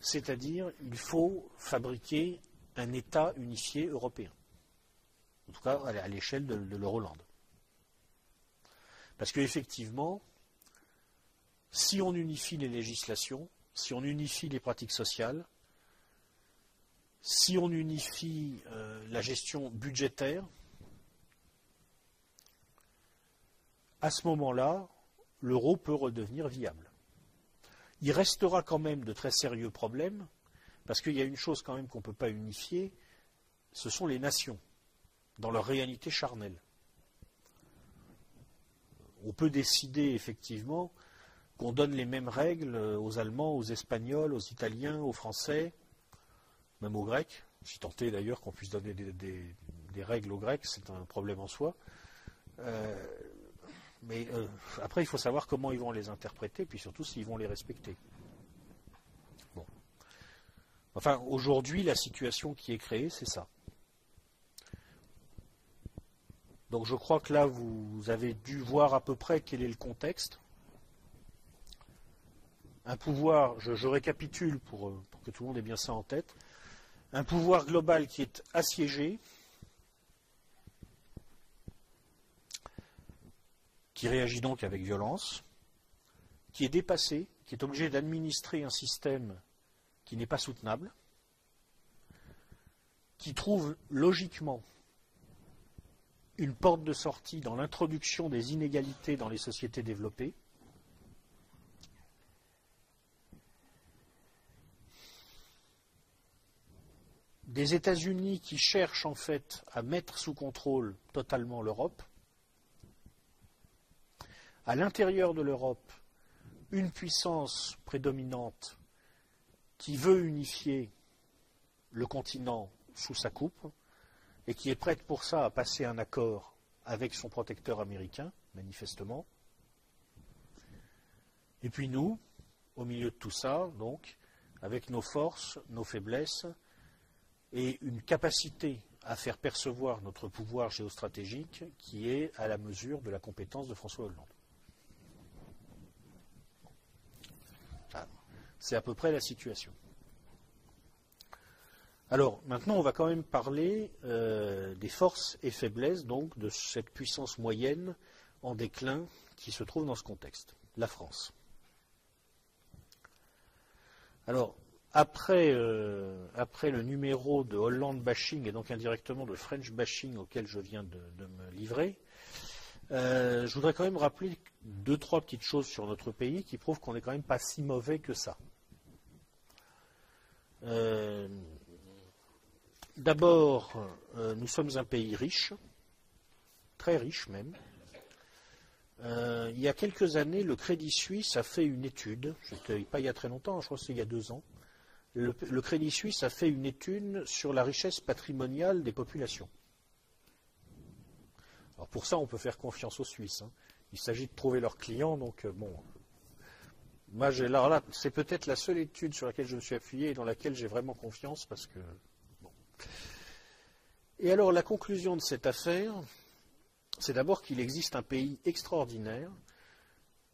c'est-à-dire il faut fabriquer un État unifié européen. En tout cas à l'échelle de, de l'Euroland. Parce qu'effectivement, si on unifie les législations, si on unifie les pratiques sociales, si on unifie euh, la gestion budgétaire, à ce moment-là, l'euro peut redevenir viable. Il restera quand même de très sérieux problèmes, parce qu'il y a une chose quand même qu'on ne peut pas unifier, ce sont les nations, dans leur réalité charnelle. On peut décider effectivement qu'on donne les mêmes règles aux Allemands, aux Espagnols, aux Italiens, aux Français, même aux Grecs, si est d'ailleurs qu'on puisse donner des, règles aux Grecs, c'est un problème en soi. Euh, mais euh, après, il faut savoir comment ils vont les interpréter, puis surtout s'ils vont les respecter. Enfin, aujourd'hui, la situation qui est créée, c'est ça. Donc je crois que là, vous avez dû voir à peu près quel est le contexte. Un pouvoir, je, récapitule pour, euh, pour, que tout le monde ait bien ça en tête, un pouvoir global qui est assiégé, qui réagit donc avec violence, qui est dépassé, qui est obligé d'administrer un système qui n'est pas soutenable, qui trouve logiquement une porte de sortie dans l'introduction des inégalités dans les sociétés développées, des États-Unis qui cherchent en fait à mettre sous contrôle totalement l'Europe, à l'intérieur de l'Europe, une puissance prédominante qui veut unifier le continent sous sa coupe et qui est prête pour ça à passer un accord avec son protecteur américain, manifestement. Et puis nous, au milieu de tout ça, donc, avec nos forces, nos faiblesses et une capacité à faire percevoir notre pouvoir géostratégique qui est à la mesure de la compétence de François Hollande. C'est à peu près la situation. Alors maintenant, on va quand même parler euh, des forces et faiblesses donc de cette puissance moyenne en déclin qui se trouve dans ce contexte, la France. Alors, après, euh, le numéro de Hollande bashing et donc indirectement de French bashing auquel je viens de, me livrer, euh, je voudrais quand même rappeler deux, trois petites choses sur notre pays qui prouvent qu'on n'est quand même pas si mauvais que ça. D'abord, nous sommes un pays riche, très riche même. il y a quelques années, le Crédit Suisse a fait une étude, pas il y a très longtemps, je crois que c'est il y a deux ans, le, Crédit Suisse a fait une étude sur la richesse patrimoniale des populations. Alors pour ça, on peut faire confiance aux Suisses. Hein. Il s'agit de trouver leurs clients, donc euh, bon. Moi, là, c'est peut-être la seule étude sur laquelle je me suis appuyé et dans laquelle j'ai vraiment confiance parce que. Et alors, la conclusion de cette affaire, c'est d'abord qu'il existe un pays extraordinaire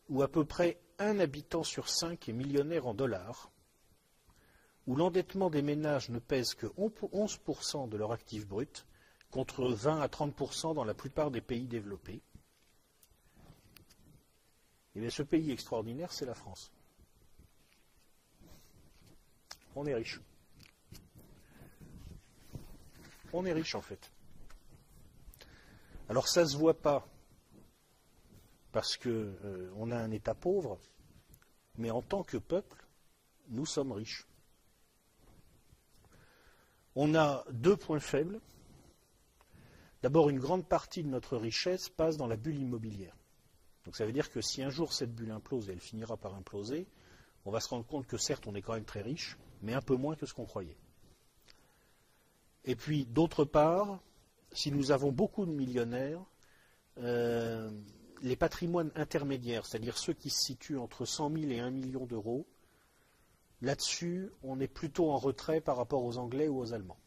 où à peu près un habitant sur cinq est millionnaire en dollars où l'endettement des ménages ne pèse que 11% de leur actif brut, contre 20 à 30% dans la plupart des pays développés. Et eh bien, ce pays extraordinaire, c'est la France. On est riche. On est riche en fait. Alors ça ne se voit pas parce qu'on euh, a un État pauvre, mais en tant que peuple, nous sommes riches on a deux points faibles. D'abord, une grande partie de notre richesse passe dans la bulle immobilière. Donc ça veut dire que si un jour cette bulle implose, et elle finira par imploser, on va se rendre compte que certes on est quand même très riche, mais un peu moins que ce qu'on croyait. Et puis d'autre part, si nous avons beaucoup de millionnaires, euh, les patrimoines intermédiaires, c'est-à-dire ceux qui se situent entre 100 000 et 1 million d'euros, Là-dessus, on est plutôt en retrait par rapport aux Anglais ou aux Allemands.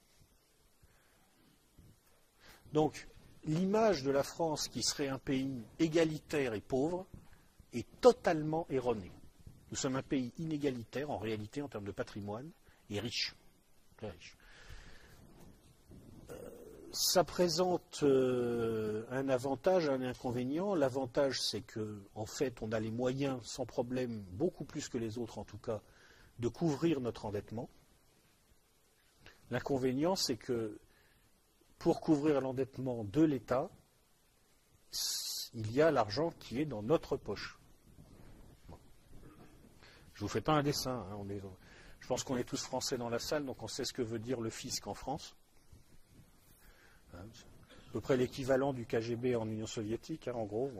Donc, l'image de la France qui serait un pays égalitaire et pauvre est totalement erronée. Nous sommes un pays inégalitaire en réalité en termes de patrimoine et riche. Très riche. Ça présente euh, un avantage, un inconvénient. L'avantage, c'est qu'en fait, on a les moyens sans problème, beaucoup plus que les autres en tout cas, de couvrir notre endettement. L'inconvénient, c'est que pour couvrir l'endettement de l'État, il y a l'argent qui est dans notre poche. Je ne vous fais pas un dessin. Hein, je pense qu'on est tous français dans la salle, donc on sait ce que veut dire le fisc en France. À peu près l'équivalent du KGB en Union soviétique, hein, en gros.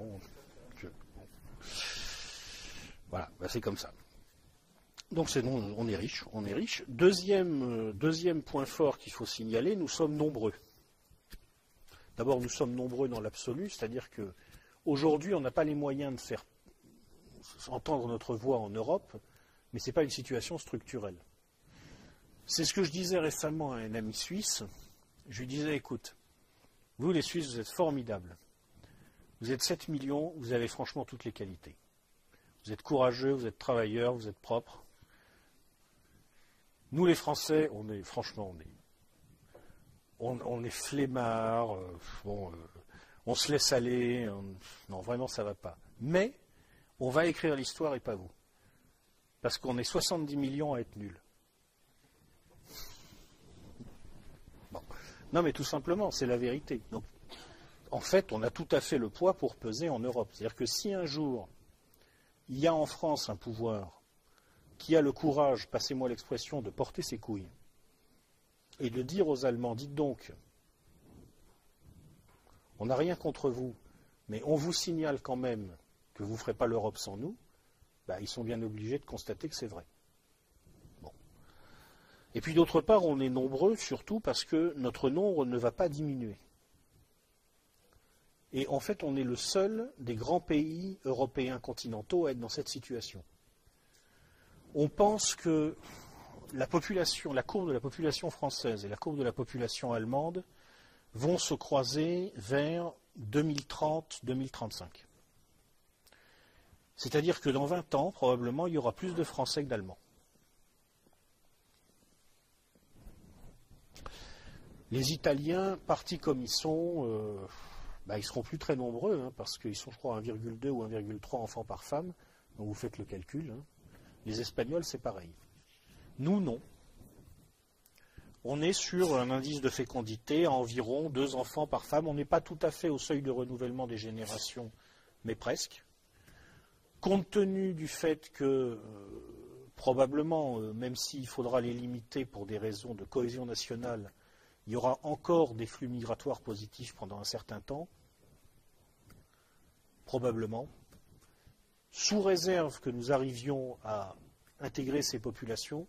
Voilà, bah, c'est comme ça. Donc c'est on est riche, on est riche. Deuxième, euh, deuxième point fort qu'il faut signaler, nous sommes nombreux. D'abord, nous sommes nombreux dans l'absolu, c'est-à-dire que aujourd'hui, on n'a pas les moyens de faire entendre notre voix en Europe, mais ce n'est pas une situation structurelle. C'est ce que je disais récemment à un ami suisse. Je lui disais, écoute, vous les Suisses, vous êtes formidables. Vous êtes 7 millions, vous avez franchement toutes les qualités. Vous êtes courageux, vous êtes travailleurs, vous êtes propres. Nous, les Français, on est, franchement, on est, on, est flemmards, euh, euh, on se laisse aller, non, vraiment, ça ne va pas. Mais, on va écrire l'histoire et pas vous. Parce qu'on est 70 millions à être nuls. Non, mais tout simplement, c'est la vérité. Donc, en fait, on a tout à fait le poids pour peser en Europe. C'est-à-dire que si un jour, il y a en France un pouvoir qui a le courage, passez-moi l'expression, de porter ses couilles, et de dire aux Allemands, dites donc, on n'a rien contre vous, mais on vous signale quand même que vous ne ferez pas l'Europe sans nous, bah, ils sont bien obligés de constater que c'est vrai. Et puis d'autre part, on est nombreux surtout parce que notre nombre ne va pas diminuer. Et en fait, on est le seul des grands pays européens continentaux à être dans cette situation. On pense que la courbe de la population française et la courbe de la population allemande vont se croiser vers 2030-2035. C'est-à-dire que dans 20 ans, probablement, il y aura plus de Français que d'Allemands. Les Italiens, partis comme ils sont, euh, bah, ils seront plus très nombreux, hein, parce qu'ils sont, je crois, 1,2 ou 1,3 enfants par femme. Donc vous faites le calcul. Hein. Les Espagnols, c'est pareil. Nous, non. On est sur un indice de fécondité à environ deux enfants par femme. On n'est pas tout à fait au seuil de renouvellement des générations, mais presque. Compte tenu du fait que, euh, probablement, euh, même s'il faudra les limiter pour des raisons de cohésion nationale, il y aura encore des flux migratoires positifs pendant un certain temps, probablement, sous réserve que nous arrivions à intégrer ces populations,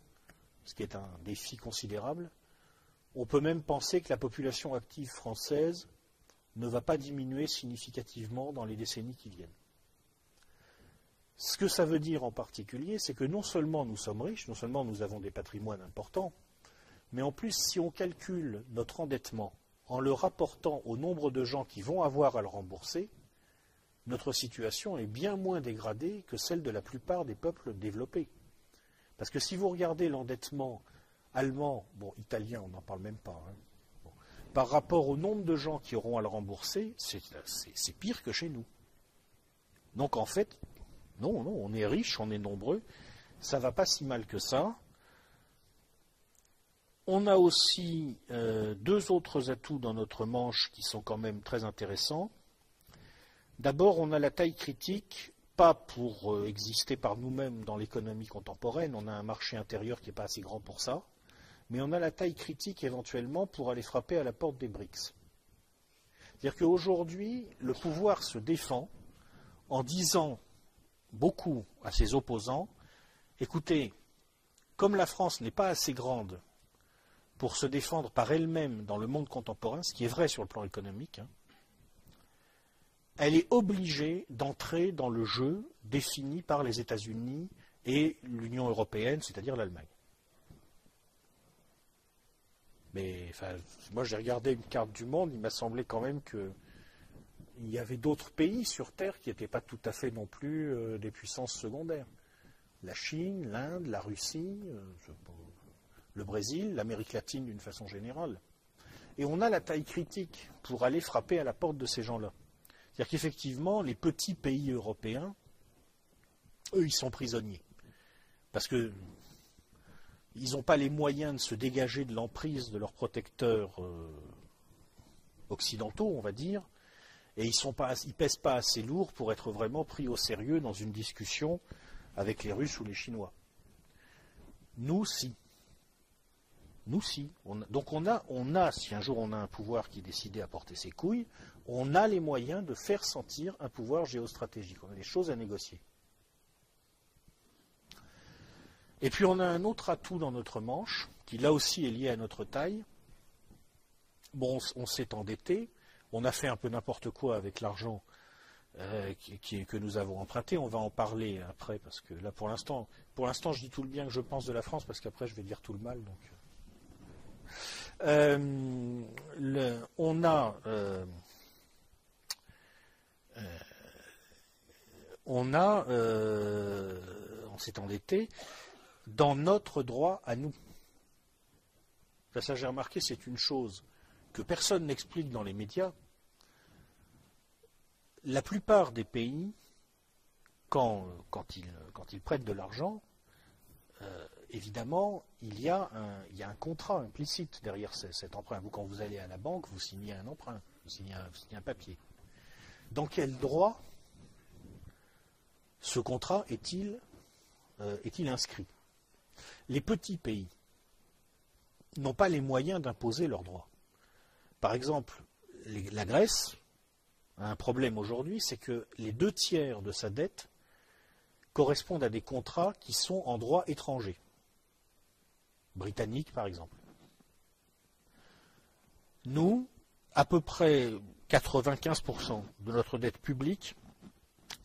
ce qui est un défi considérable, on peut même penser que la population active française ne va pas diminuer significativement dans les décennies qui viennent. Ce que ça veut dire en particulier, c'est que non seulement nous sommes riches, non seulement nous avons des patrimoines importants, mais en plus, si on calcule notre endettement en le rapportant au nombre de gens qui vont avoir à le rembourser, notre situation est bien moins dégradée que celle de la plupart des peuples développés. Parce que si vous regardez l'endettement allemand, bon, italien, on n'en parle même pas, hein, par rapport au nombre de gens qui auront à le rembourser, c'est pire que chez nous. Donc en fait, non, non, on est riche, on est nombreux, ça ne va pas si mal que ça. On a aussi euh, deux autres atouts dans notre manche qui sont quand même très intéressants. D'abord, on a la taille critique, pas pour euh, exister par nous-mêmes dans l'économie contemporaine, on a un marché intérieur qui n'est pas assez grand pour ça, mais on a la taille critique éventuellement pour aller frapper à la porte des BRICS. C'est-à-dire qu'aujourd'hui, le pouvoir se défend en disant beaucoup à ses opposants, écoutez, comme la France n'est pas assez grande pour se défendre par elle-même dans le monde contemporain, ce qui est vrai sur le plan économique, hein, elle est obligée d'entrer dans le jeu défini par les États-Unis et l'Union européenne, c'est-à-dire l'Allemagne. Mais moi j'ai regardé une carte du monde, il m'a semblé quand même qu'il y avait d'autres pays sur Terre qui n'étaient pas tout à fait non plus euh, des puissances secondaires. La Chine, l'Inde, la Russie, euh, le Brésil, l'Amérique latine d'une façon générale. Et on a la taille critique pour aller frapper à la porte de ces gens-là. C'est-à-dire qu'effectivement, les petits pays européens, eux, ils sont prisonniers. Parce qu'ils n'ont pas les moyens de se dégager de l'emprise de leurs protecteurs euh, occidentaux, on va dire, et ils ne pèsent pas assez lourd pour être vraiment pris au sérieux dans une discussion avec les Russes ou les Chinois. Nous, si. Nous, si. donc on a, on a, si un jour on a un pouvoir qui est décidé à porter ses couilles, on a les moyens de faire sentir un pouvoir géostratégique. On a des choses à négocier. Et puis on a un autre atout dans notre manche, qui là aussi est lié à notre taille. Bon, on, s'est endetté, on a fait un peu n'importe quoi avec l'argent euh, que nous avons emprunté. On va en parler après, parce que là, pour l'instant, pour l'instant, je dis tout le bien que je pense de la France, parce qu'après, je vais dire tout le mal. Donc, euh, on a, euh, euh, on s'est endetté dans notre droit à nous. Ça, j'ai remarqué, c'est une chose que personne n'explique dans les médias. La plupart des pays, quand ils prêtent de l'argent, évidemment, il y, a un, contrat implicite derrière cet emprunt. Vous, quand vous allez à la banque, vous signez un emprunt, vous signez un, papier. Dans quel droit ce contrat est-il euh, inscrit? Les petits pays n'ont pas les moyens d'imposer leurs droits. Par exemple, la Grèce a un problème aujourd'hui, c'est que les deux tiers de sa dette correspondent à des contrats qui sont en droit étranger. Britannique, par exemple. Nous, à peu près 95% de notre dette publique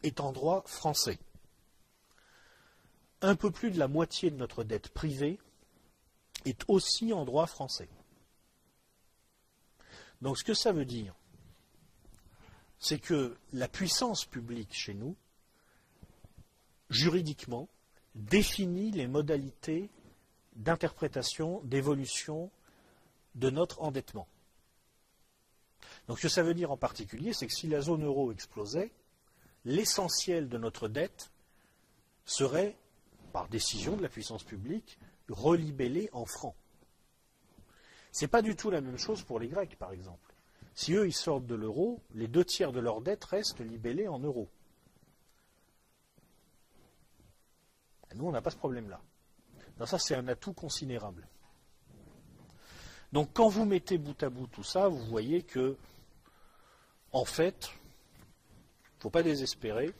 est en droit français. Un peu plus de la moitié de notre dette privée est aussi en droit français. Donc ce que ça veut dire, c'est que la puissance publique chez nous, juridiquement, définit les modalités d'interprétation, d'évolution de notre endettement. Donc ce que ça veut dire en particulier, c'est que si la zone euro explosait, l'essentiel de notre dette serait, par décision de la puissance publique, relibellé en francs. Ce n'est pas du tout la même chose pour les Grecs, par exemple. Si eux, ils sortent de l'euro, les deux tiers de leur dette restent libellés en euros. nous, on n'a pas ce problème-là. Ça, c'est un atout considérable. Donc, quand vous mettez bout à bout tout ça, vous voyez que, en fait, il ne faut pas désespérer.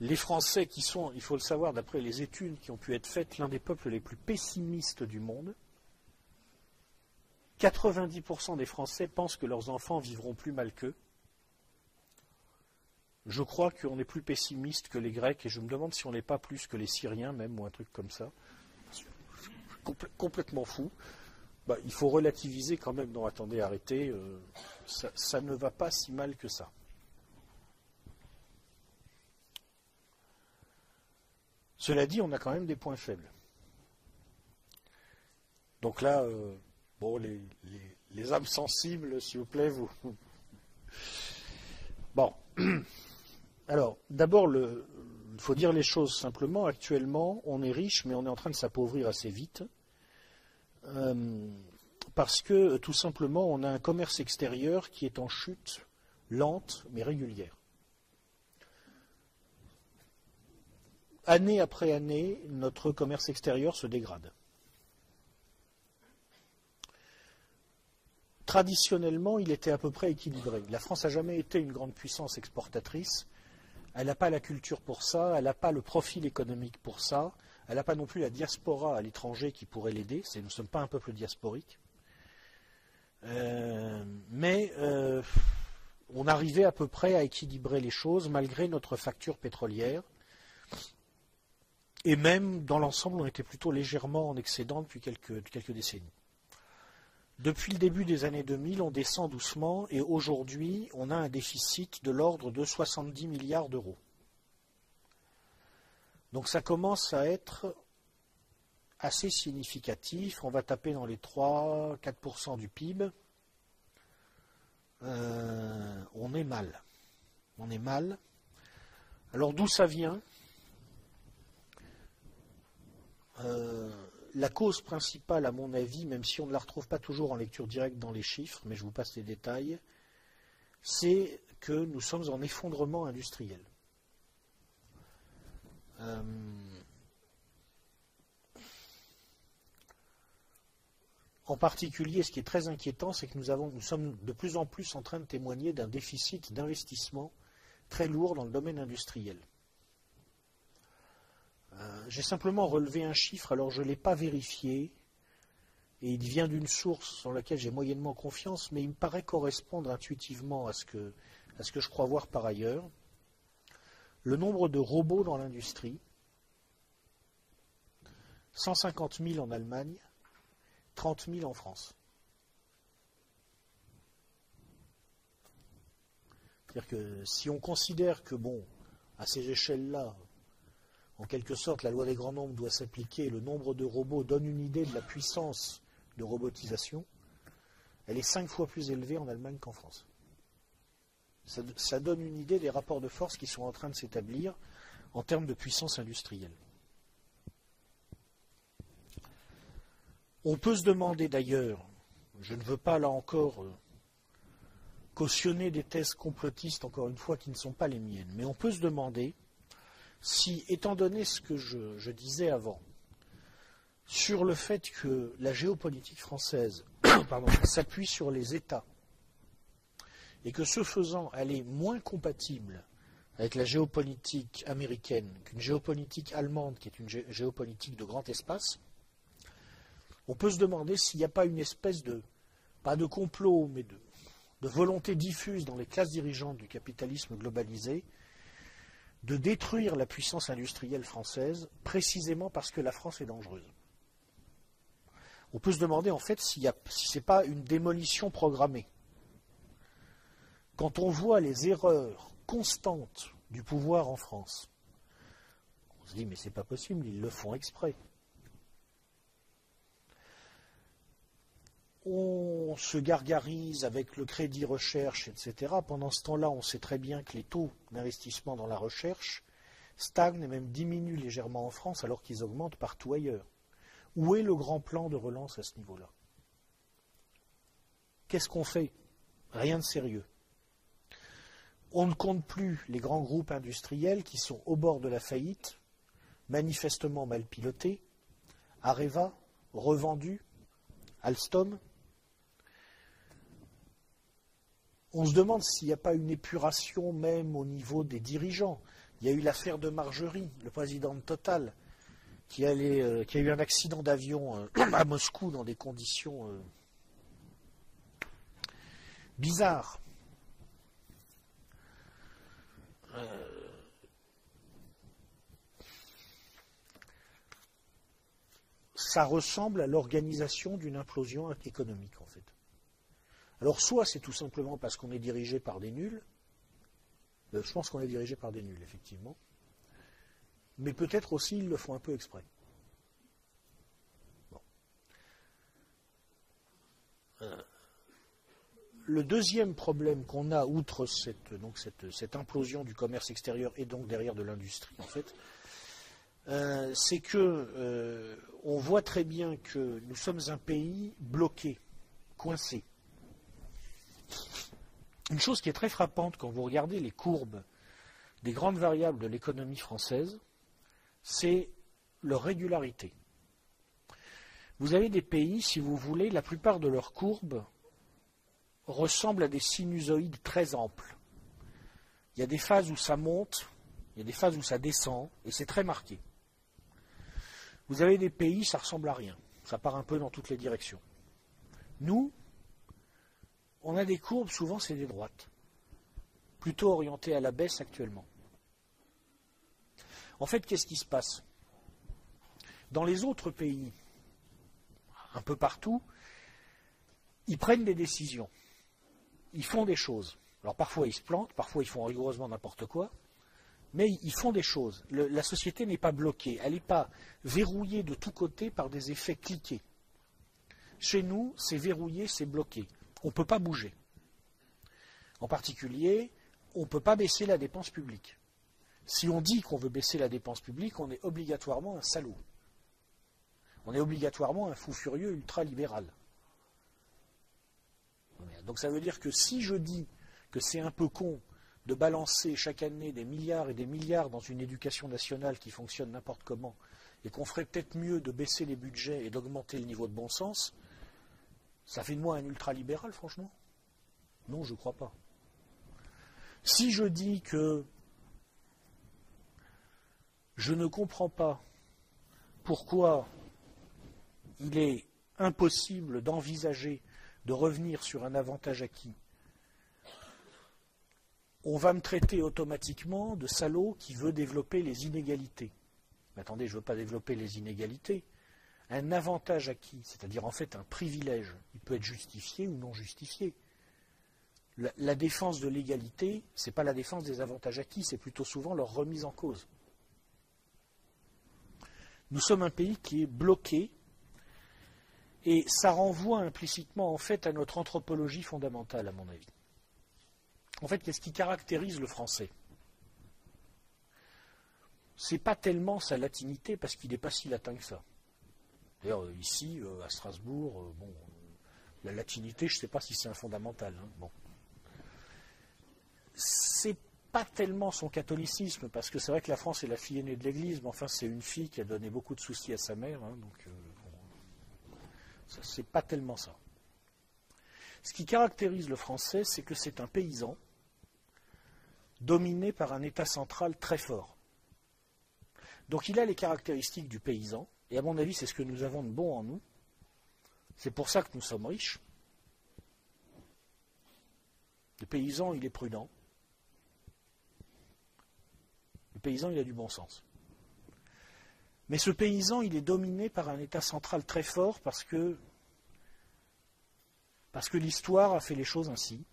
Les Français qui sont, il faut le savoir, d'après les études qui ont pu être faites, l'un des peuples les plus pessimistes du monde, 90% des Français pensent que leurs enfants vivront plus mal qu'eux. Je crois qu'on est plus pessimiste que les Grecs et je me demande si on n'est pas plus que les Syriens même ou un truc comme ça. complètement fou. Bah, il faut relativiser quand même. Non, attendez, arrêtez. Euh, ça ne va pas si mal que ça. Cela dit, on a quand même des points faibles. Donc là, euh, bon, les, âmes sensibles, s'il vous plaît, vous. Bon. Alors, d'abord, il faut dire les choses simplement. Actuellement, on est riche, mais on est en train de s'appauvrir assez vite. Euh, parce que, tout simplement, on a un commerce extérieur qui est en chute lente, mais régulière. année après année, notre commerce extérieur se dégrade. Traditionnellement, il était à peu près équilibré. La France n'a jamais été une grande puissance exportatrice. Elle n'a pas la culture pour ça, elle n'a pas le profil économique pour ça, elle n'a pas non plus la diaspora à l'étranger qui pourrait l'aider. Nous ne sommes pas un peuple diasporique. Euh, mais euh, on arrivait à peu près à équilibrer les choses malgré notre facture pétrolière. Et même, dans l'ensemble, on était plutôt légèrement en excédent depuis quelques, décennies. Depuis le début des années 2000, on descend doucement et aujourd'hui, on a un déficit de l'ordre de 70 milliards d'euros. Donc ça commence à être assez significatif. On va taper dans les 3-4% du PIB. Euh, on est mal. On est mal. Alors d'où ça vient? Euh, la cause principale, à mon avis, même si on ne la retrouve pas toujours en lecture directe dans les chiffres, mais je vous passe les détails, c'est que nous sommes en effondrement industriel. Euh, en particulier, ce qui est très inquiétant, c'est que nous, sommes de plus en plus en train de témoigner d'un déficit d'investissement très lourd dans le domaine industriel. Euh, j'ai simplement relevé un chiffre, alors je ne l'ai pas vérifié, et il vient d'une source sur laquelle j'ai moyennement confiance, mais il me paraît correspondre intuitivement à ce que, à ce que je crois voir par ailleurs. Le nombre de robots dans l'industrie, 150 000 en Allemagne, 30 000 en France. C'est-à-dire que si on considère que, bon, à ces échelles-là, en quelque sorte, la loi des grands nombres doit s'appliquer, le nombre de robots donne une idée de la puissance de robotisation, elle est cinq fois plus élevée en Allemagne qu'en France. Ça, donne une idée des rapports de force qui sont en train de s'établir en termes de puissance industrielle. On peut se demander d'ailleurs, je ne veux pas là encore euh, cautionner des thèses complotistes, encore une fois, qui ne sont pas les miennes, mais on peut se demander si, étant donné ce que je, disais avant, sur le fait que la géopolitique française s'appuie sur les États et que ce faisant, elle est moins compatible avec la géopolitique américaine qu'une géopolitique allemande qui est une géopolitique de grand espace, on peut se demander s'il n'y a pas une espèce de, pas de complot, mais de, volonté diffuse dans les classes dirigeantes du capitalisme globalisé de détruire la puissance industrielle française précisément parce que la France est dangereuse. On peut se demander en fait si ce n'est pas une démolition programmée. Quand on voit les erreurs constantes du pouvoir en France, on se dit mais c'est pas possible, ils le font exprès. On se gargarise avec le crédit recherche, etc. Pendant ce temps-là, on sait très bien que les taux d'investissement dans la recherche stagnent et même diminuent légèrement en France alors qu'ils augmentent partout ailleurs. Où est le grand plan de relance à ce niveau-là? Qu'est-ce qu'on fait? Rien de sérieux. On ne compte plus les grands groupes industriels qui sont au bord de la faillite, manifestement mal pilotés, Areva, revendu, Alstom, On se demande s'il n'y a pas une épuration même au niveau des dirigeants. Il y a eu l'affaire de Margerie, le président de Total, qui, euh, a eu un accident d'avion euh, à Moscou dans des conditions euh, bizarres. ça ressemble à l'organisation d'une implosion économique. Alors soit c'est tout simplement parce qu'on est dirigé par des nuls, euh, je pense qu'on est dirigé par des nuls, effectivement, mais peut-être aussi ils le font un peu exprès. Euh, le deuxième problème qu'on a, outre cette, donc cette, implosion du commerce extérieur et donc derrière de l'industrie, en fait, euh, c'est que on voit très bien que nous sommes un pays bloqué, coincé. Une chose qui est très frappante quand vous regardez les courbes des grandes variables de l'économie française, c'est leur régularité. Vous avez des pays, si vous voulez, la plupart de leurs courbes ressemblent à des sinusoïdes très amples. Il y a des phases où ça monte, il y a des phases où ça descend, et c'est très marqué. Vous avez des pays, ça ressemble à rien. Ça part un peu dans toutes les directions. Nous, on a des courbes, souvent c'est des droites, plutôt orientées à la baisse actuellement. En fait, qu'est-ce qui se passe? Dans les autres pays, un peu partout, ils prennent des décisions, ils font des choses. Alors parfois ils se plantent, parfois ils font rigoureusement n'importe quoi, mais ils font des choses. la société n'est pas bloquée, elle n'est pas verrouillée de tous côtés par des effets cliqués. Chez nous, c'est verrouillé, c'est bloqué on ne peut pas bouger. En particulier, on ne peut pas baisser la dépense publique. Si on dit qu'on veut baisser la dépense publique, on est obligatoirement un salaud. On est obligatoirement un fou furieux ultra-libéral. Donc ça veut dire que si je dis que c'est un peu con de balancer chaque année des milliards et des milliards dans une éducation nationale qui fonctionne n'importe comment, et qu'on ferait peut-être mieux de baisser les budgets et d'augmenter le niveau de bon sens, ça fait de moi un ultralibéral, franchement Non, je ne crois pas. Si je dis que je ne comprends pas pourquoi il est impossible d'envisager de revenir sur un avantage acquis, on va me traiter automatiquement de salaud qui veut développer les inégalités. Mais attendez, je ne veux pas développer les inégalités un avantage acquis, c'est-à-dire en fait un privilège, il peut être justifié ou non justifié. La, défense de l'égalité, ce n'est pas la défense des avantages acquis, c'est plutôt souvent leur remise en cause. Nous sommes un pays qui est bloqué et ça renvoie implicitement en fait à notre anthropologie fondamentale, à mon avis. En fait, qu'est-ce qui caractérise le français? C'est pas tellement sa latinité, parce qu'il n'est pas si latin que ça. D'ailleurs, euh, ici, euh, à Strasbourg, euh, bon, la latinité, je ne sais pas si c'est un fondamental. Hein, bon. C'est pas tellement son catholicisme, parce que c'est vrai que la France est la fille aînée de l'Église, mais enfin, c'est une fille qui a donné beaucoup de soucis à sa mère, hein, donc Ce n'est pas tellement ça. Ce qui caractérise le français, c'est que c'est un paysan dominé par un État central très fort. Donc il a les caractéristiques du paysan, et à mon avis, c'est ce que nous avons de bon en nous. C'est pour ça que nous sommes riches. Le paysan, il est prudent. Le paysan, il a du bon sens. Mais ce paysan, il est dominé par un État central très fort parce que, parce que l'histoire a fait les choses ainsi.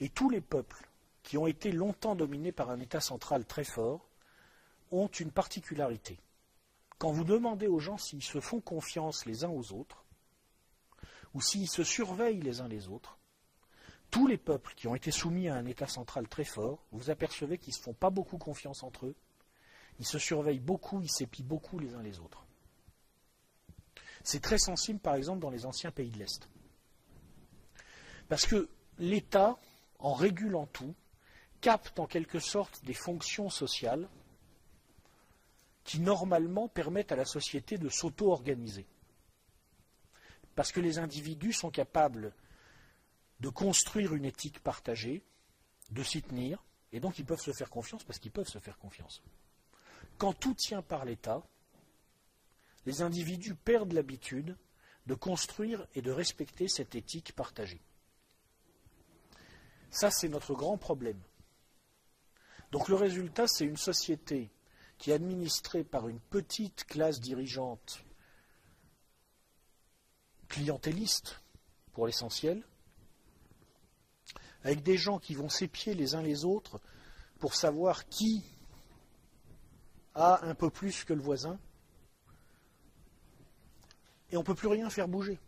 Et tous les peuples qui ont été longtemps dominés par un État central très fort ont une particularité. Quand vous demandez aux gens s'ils se font confiance les uns aux autres, ou s'ils se surveillent les uns les autres, tous les peuples qui ont été soumis à un État central très fort, vous apercevez qu'ils ne se font pas beaucoup confiance entre eux, ils se surveillent beaucoup, ils s'épient beaucoup les uns les autres. C'est très sensible, par exemple, dans les anciens pays de l'Est. Parce que l'État, en régulant tout, capte en quelque sorte des fonctions sociales qui normalement permettent à la société de s'auto-organiser. Parce que les individus sont capables de construire une éthique partagée, de s'y tenir, et donc ils peuvent se faire confiance parce qu'ils peuvent se faire confiance. Quand tout tient par l'État, les individus perdent l'habitude de construire et de respecter cette éthique partagée. Ça, c'est notre grand problème. Donc le résultat, c'est une société qui est administrée par une petite classe dirigeante clientéliste, pour l'essentiel, avec des gens qui vont s'épier les uns les autres pour savoir qui a un peu plus que le voisin, et on ne peut plus rien faire bouger.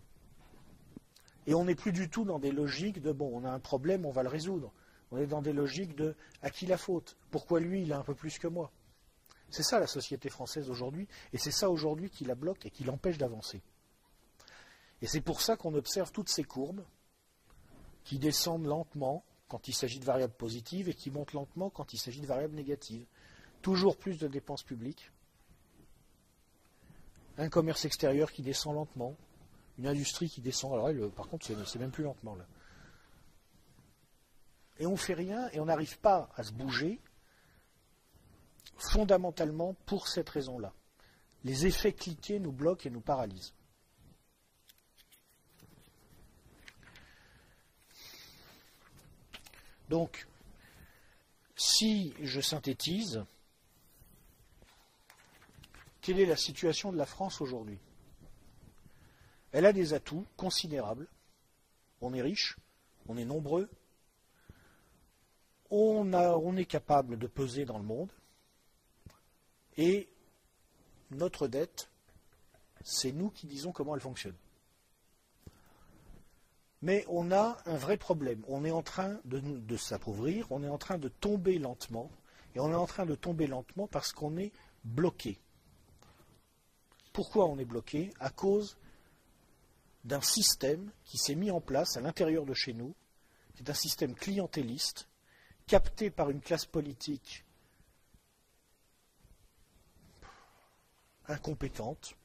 Et on n'est plus du tout dans des logiques de bon, on a un problème, on va le résoudre. On est dans des logiques de à qui la faute? Pourquoi lui, il a un peu plus que moi? C'est ça la société française aujourd'hui, et c'est ça aujourd'hui qui la bloque et qui l'empêche d'avancer. Et c'est pour ça qu'on observe toutes ces courbes qui descendent lentement quand il s'agit de variables positives et qui montent lentement quand il s'agit de variables négatives. Toujours plus de dépenses publiques, un commerce extérieur qui descend lentement, une industrie qui descend. Alors par contre, c'est même plus lentement là. Et on ne fait rien et on n'arrive pas à se bouger fondamentalement pour cette raison-là. Les effets cliqués nous bloquent et nous paralysent. Donc, si je synthétise, quelle est la situation de la France aujourd'hui? Elle a des atouts considérables. On est riche, on est nombreux, on, on est capable de peser dans le monde, et notre dette, c'est nous qui disons comment elle fonctionne. Mais on a un vrai problème. On est en train de, s'appauvrir, on est en train de tomber lentement, et on est en train de tomber lentement parce qu'on est bloqué. Pourquoi on est bloqué? À cause d'un système qui s'est mis en place à l'intérieur de chez nous, qui est un système clientéliste, capté par une classe politique incompétente,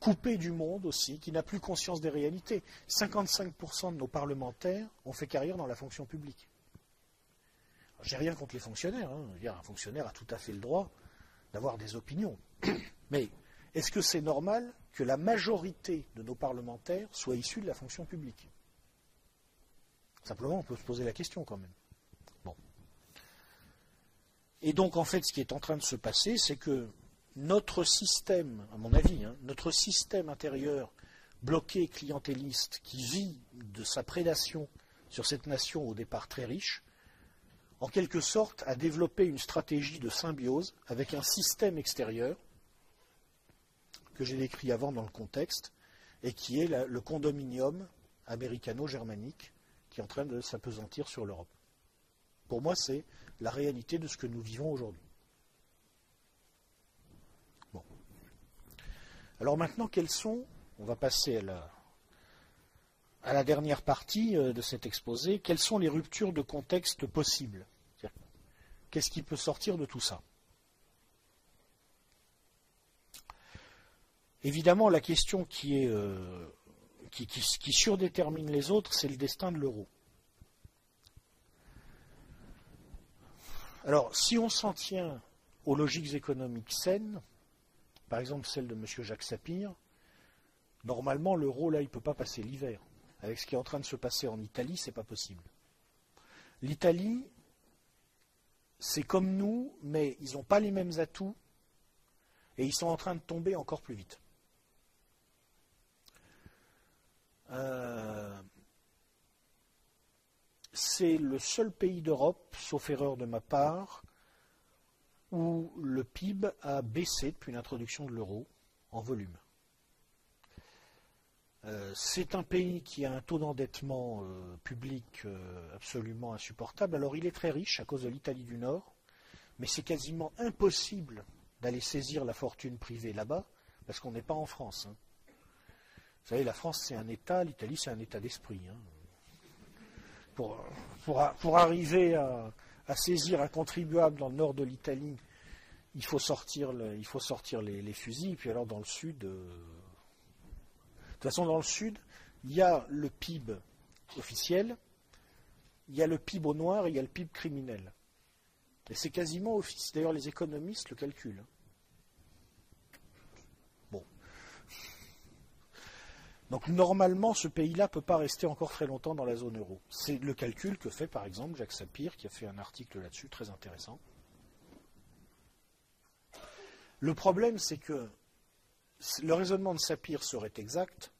coupé du monde aussi, qui n'a plus conscience des réalités. 55% de nos parlementaires ont fait carrière dans la fonction publique. J'ai rien contre les fonctionnaires. Hein. un fonctionnaire a tout à fait le droit d'avoir des opinions. Mais est-ce que c'est normal que la majorité de nos parlementaires soient issus de la fonction publique? Simplement, on peut se poser la question quand même. Bon. Et donc, en fait, ce qui est en train de se passer, c'est que notre système, à mon avis, hein, notre système intérieur bloqué, clientéliste, qui vit de sa prédation sur cette nation au départ très riche, en quelque sorte a développé une stratégie de symbiose avec un système extérieur que j'ai décrit avant dans le contexte, et qui est le condominium américano-germanique qui est en train de s'apesantir sur l'Europe. Pour moi, c'est la réalité de ce que nous vivons aujourd'hui. Alors maintenant, quelles sont, on va passer à la, dernière partie euh, de cet exposé, quelles sont les ruptures de contexte possibles? Qu'est-ce qui peut sortir de tout ça? Évidemment, la question euh, qui surdétermine les autres, c'est le destin de l'euro. Alors, si on s'en tient aux logiques économiques saines, par exemple celle de M. Jacques Sapir, normalement l'euro là il ne peut pas passer l'hiver. Avec ce qui est en train de se passer en Italie, ce n'est pas possible. L'Italie, c'est comme nous, mais ils n'ont pas les mêmes atouts et ils sont en train de tomber encore plus vite. Euh, c'est le seul pays d'Europe, sauf erreur de ma part, où le PIB a baissé depuis l'introduction de l'euro en volume. Euh, c'est un pays qui a un taux d'endettement euh, public euh, absolument insupportable. Alors il est très riche à cause de l'Italie du Nord, mais c'est quasiment impossible d'aller saisir la fortune privée là-bas, parce qu'on n'est pas en France. Hein. Vous savez, la France c'est un État, l'Italie c'est un État d'esprit. Hein. Pour, arriver à, saisir un contribuable dans le nord de l'Italie, il faut sortir, les, fusils, puis alors dans le sud, de toute façon, dans le Sud, il y a le PIB officiel, il y a le PIB au noir et il y a le PIB criminel. Et c'est quasiment officiel. D'ailleurs, les économistes le calculent. Bon. Donc, normalement, ce pays-là ne peut pas rester encore très longtemps dans la zone euro. C'est le calcul que fait, par exemple, Jacques Sapir, qui a fait un article là-dessus très intéressant. Le problème, c'est que le raisonnement de Sapir serait exact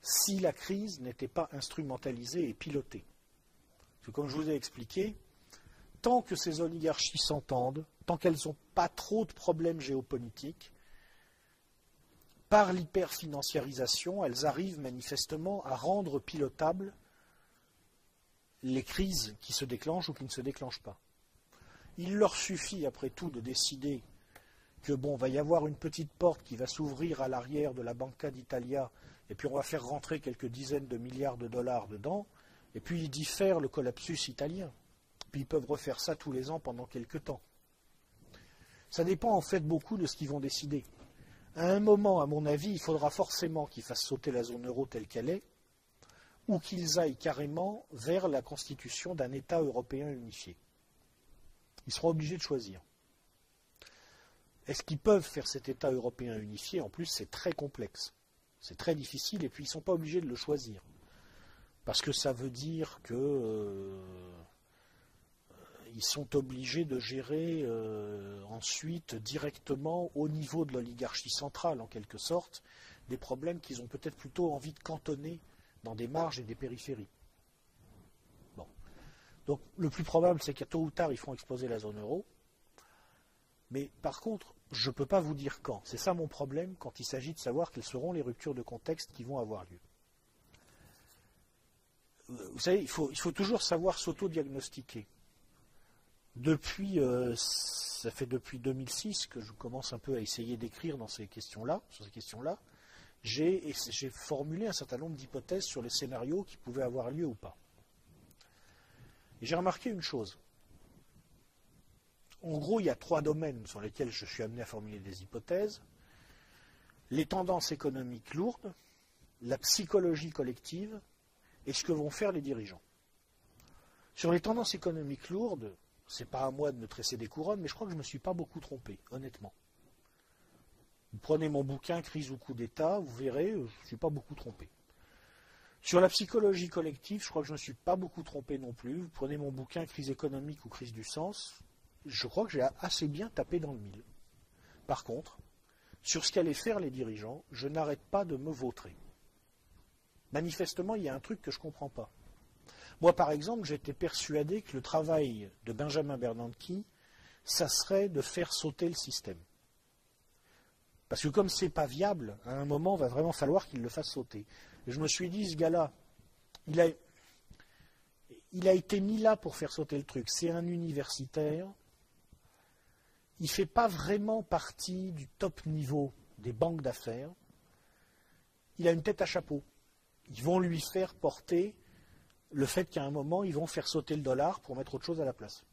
si la crise n'était pas instrumentalisée et pilotée. comme je vous ai expliqué, tant que ces oligarchies s'entendent, tant qu'elles n'ont pas trop de problèmes géopolitiques, par l'hyperfinanciarisation, elles arrivent manifestement à rendre pilotables les crises qui se déclenchent ou qui ne se déclenchent pas. Il leur suffit, après tout, de décider que bon, va y avoir une petite porte qui va s'ouvrir à l'arrière de la Banca d'Italia, et puis on va faire rentrer quelques dizaines de milliards de dollars dedans, et puis ils diffèrent le collapsus italien. Puis ils peuvent refaire ça tous les ans pendant quelques temps. Ça dépend en fait beaucoup de ce qu'ils vont décider. À un moment, à mon avis, il faudra forcément qu'ils fassent sauter la zone euro telle qu'elle est, ou qu'ils aillent carrément vers la constitution d'un État européen unifié. Ils seront obligés de choisir. Est-ce qu'ils peuvent faire cet État européen unifié? En plus, c'est très complexe. C'est très difficile et puis ils ne sont pas obligés de le choisir. Parce que ça veut dire qu'ils euh, sont obligés de gérer euh, ensuite directement au niveau de l'oligarchie centrale, en quelque sorte, des problèmes qu'ils ont peut-être plutôt envie de cantonner dans des marges et des périphéries. Donc le plus probable, c'est qu'à tôt ou tard, ils font exploser la zone euro. Mais par contre, je ne peux pas vous dire quand. C'est ça mon problème quand il s'agit de savoir quelles seront les ruptures de contexte qui vont avoir lieu. Euh, vous savez, il faut, toujours savoir s'auto-diagnostiquer. Depuis, euh, ça fait depuis 2006 que je commence un peu à essayer d'écrire dans ces questions-là, sur ces questions-là. J'ai formulé un certain nombre d'hypothèses sur les scénarios qui pouvaient avoir lieu ou pas. J'ai remarqué une chose en gros, il y a trois domaines sur lesquels je suis amené à formuler des hypothèses. Les tendances économiques lourdes, la psychologie collective et ce que vont faire les dirigeants. Sur les tendances économiques lourdes, ce n'est pas à moi de me tresser des couronnes, mais je crois que je ne me suis pas beaucoup trompé, honnêtement. Vous prenez mon bouquin Crise ou coup d'État, vous verrez, je ne suis pas beaucoup trompé. Sur la psychologie collective, je crois que je ne me suis pas beaucoup trompé non plus. Vous prenez mon bouquin Crise économique ou crise du sens, je crois que j'ai assez bien tapé dans le mille. Par contre, sur ce qu'allaient faire les dirigeants, je n'arrête pas de me vautrer. Manifestement, il y a un truc que je ne comprends pas. Moi, par exemple, j'étais persuadé que le travail de Benjamin Bernanke, ça serait de faire sauter le système. Parce que comme ce n'est pas viable, à un moment, il va vraiment falloir qu'il le fasse sauter. Et je me suis dit, ce gars-là, il a, il a été mis là pour faire sauter le truc. C'est un universitaire, il ne fait pas vraiment partie du top niveau des banques d'affaires. Il a une tête à chapeau. Ils vont lui faire porter le fait qu'à un moment, ils vont faire sauter le dollar pour mettre autre chose à la place.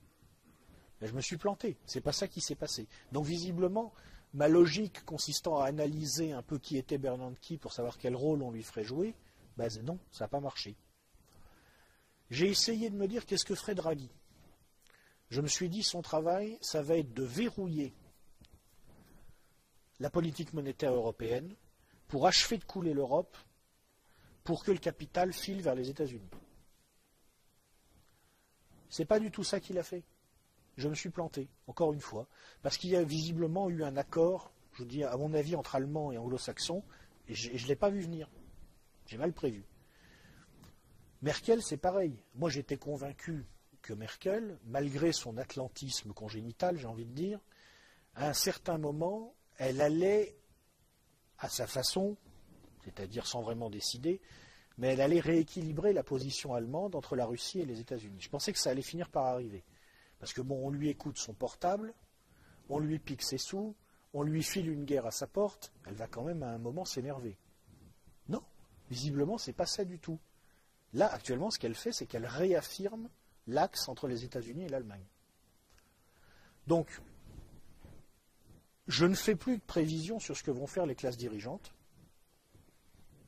Je me suis planté. Ce n'est pas ça qui s'est passé. Donc visiblement, ma logique consistant à analyser un peu qui était Bernanke pour savoir quel rôle on lui ferait jouer Ben non, ça n'a pas marché. J'ai essayé de me dire qu'est-ce que ferait Draghi. Je me suis dit son travail, ça va être de verrouiller la politique monétaire européenne pour achever de couler l'Europe pour que le capital file vers les États-Unis. Ce n'est pas du tout ça qu'il a fait. Je me suis planté, encore une fois, parce qu'il y a visiblement eu un accord, je dis à mon avis, entre Allemands et Anglo-Saxons, et je ne l'ai pas vu venir. J'ai mal prévu. Merkel, c'est pareil. Moi, j'étais convaincu que Merkel, malgré son atlantisme congénital, j'ai envie de dire, à un certain moment, elle allait, à sa façon, c'est-à-dire sans vraiment décider, mais elle allait rééquilibrer la position allemande entre la Russie et les États-Unis. Je pensais que ça allait finir par arriver. Parce que bon, on lui écoute son portable, on lui pique ses sous, on lui file une guerre à sa porte, elle va quand même à un moment s'énerver. Non, visiblement, c'est pas ça du tout. Là, actuellement, ce qu'elle fait, c'est qu'elle réaffirme l'axe entre les États-Unis et l'Allemagne. Donc, je ne fais plus de prévisions sur ce que vont faire les classes dirigeantes.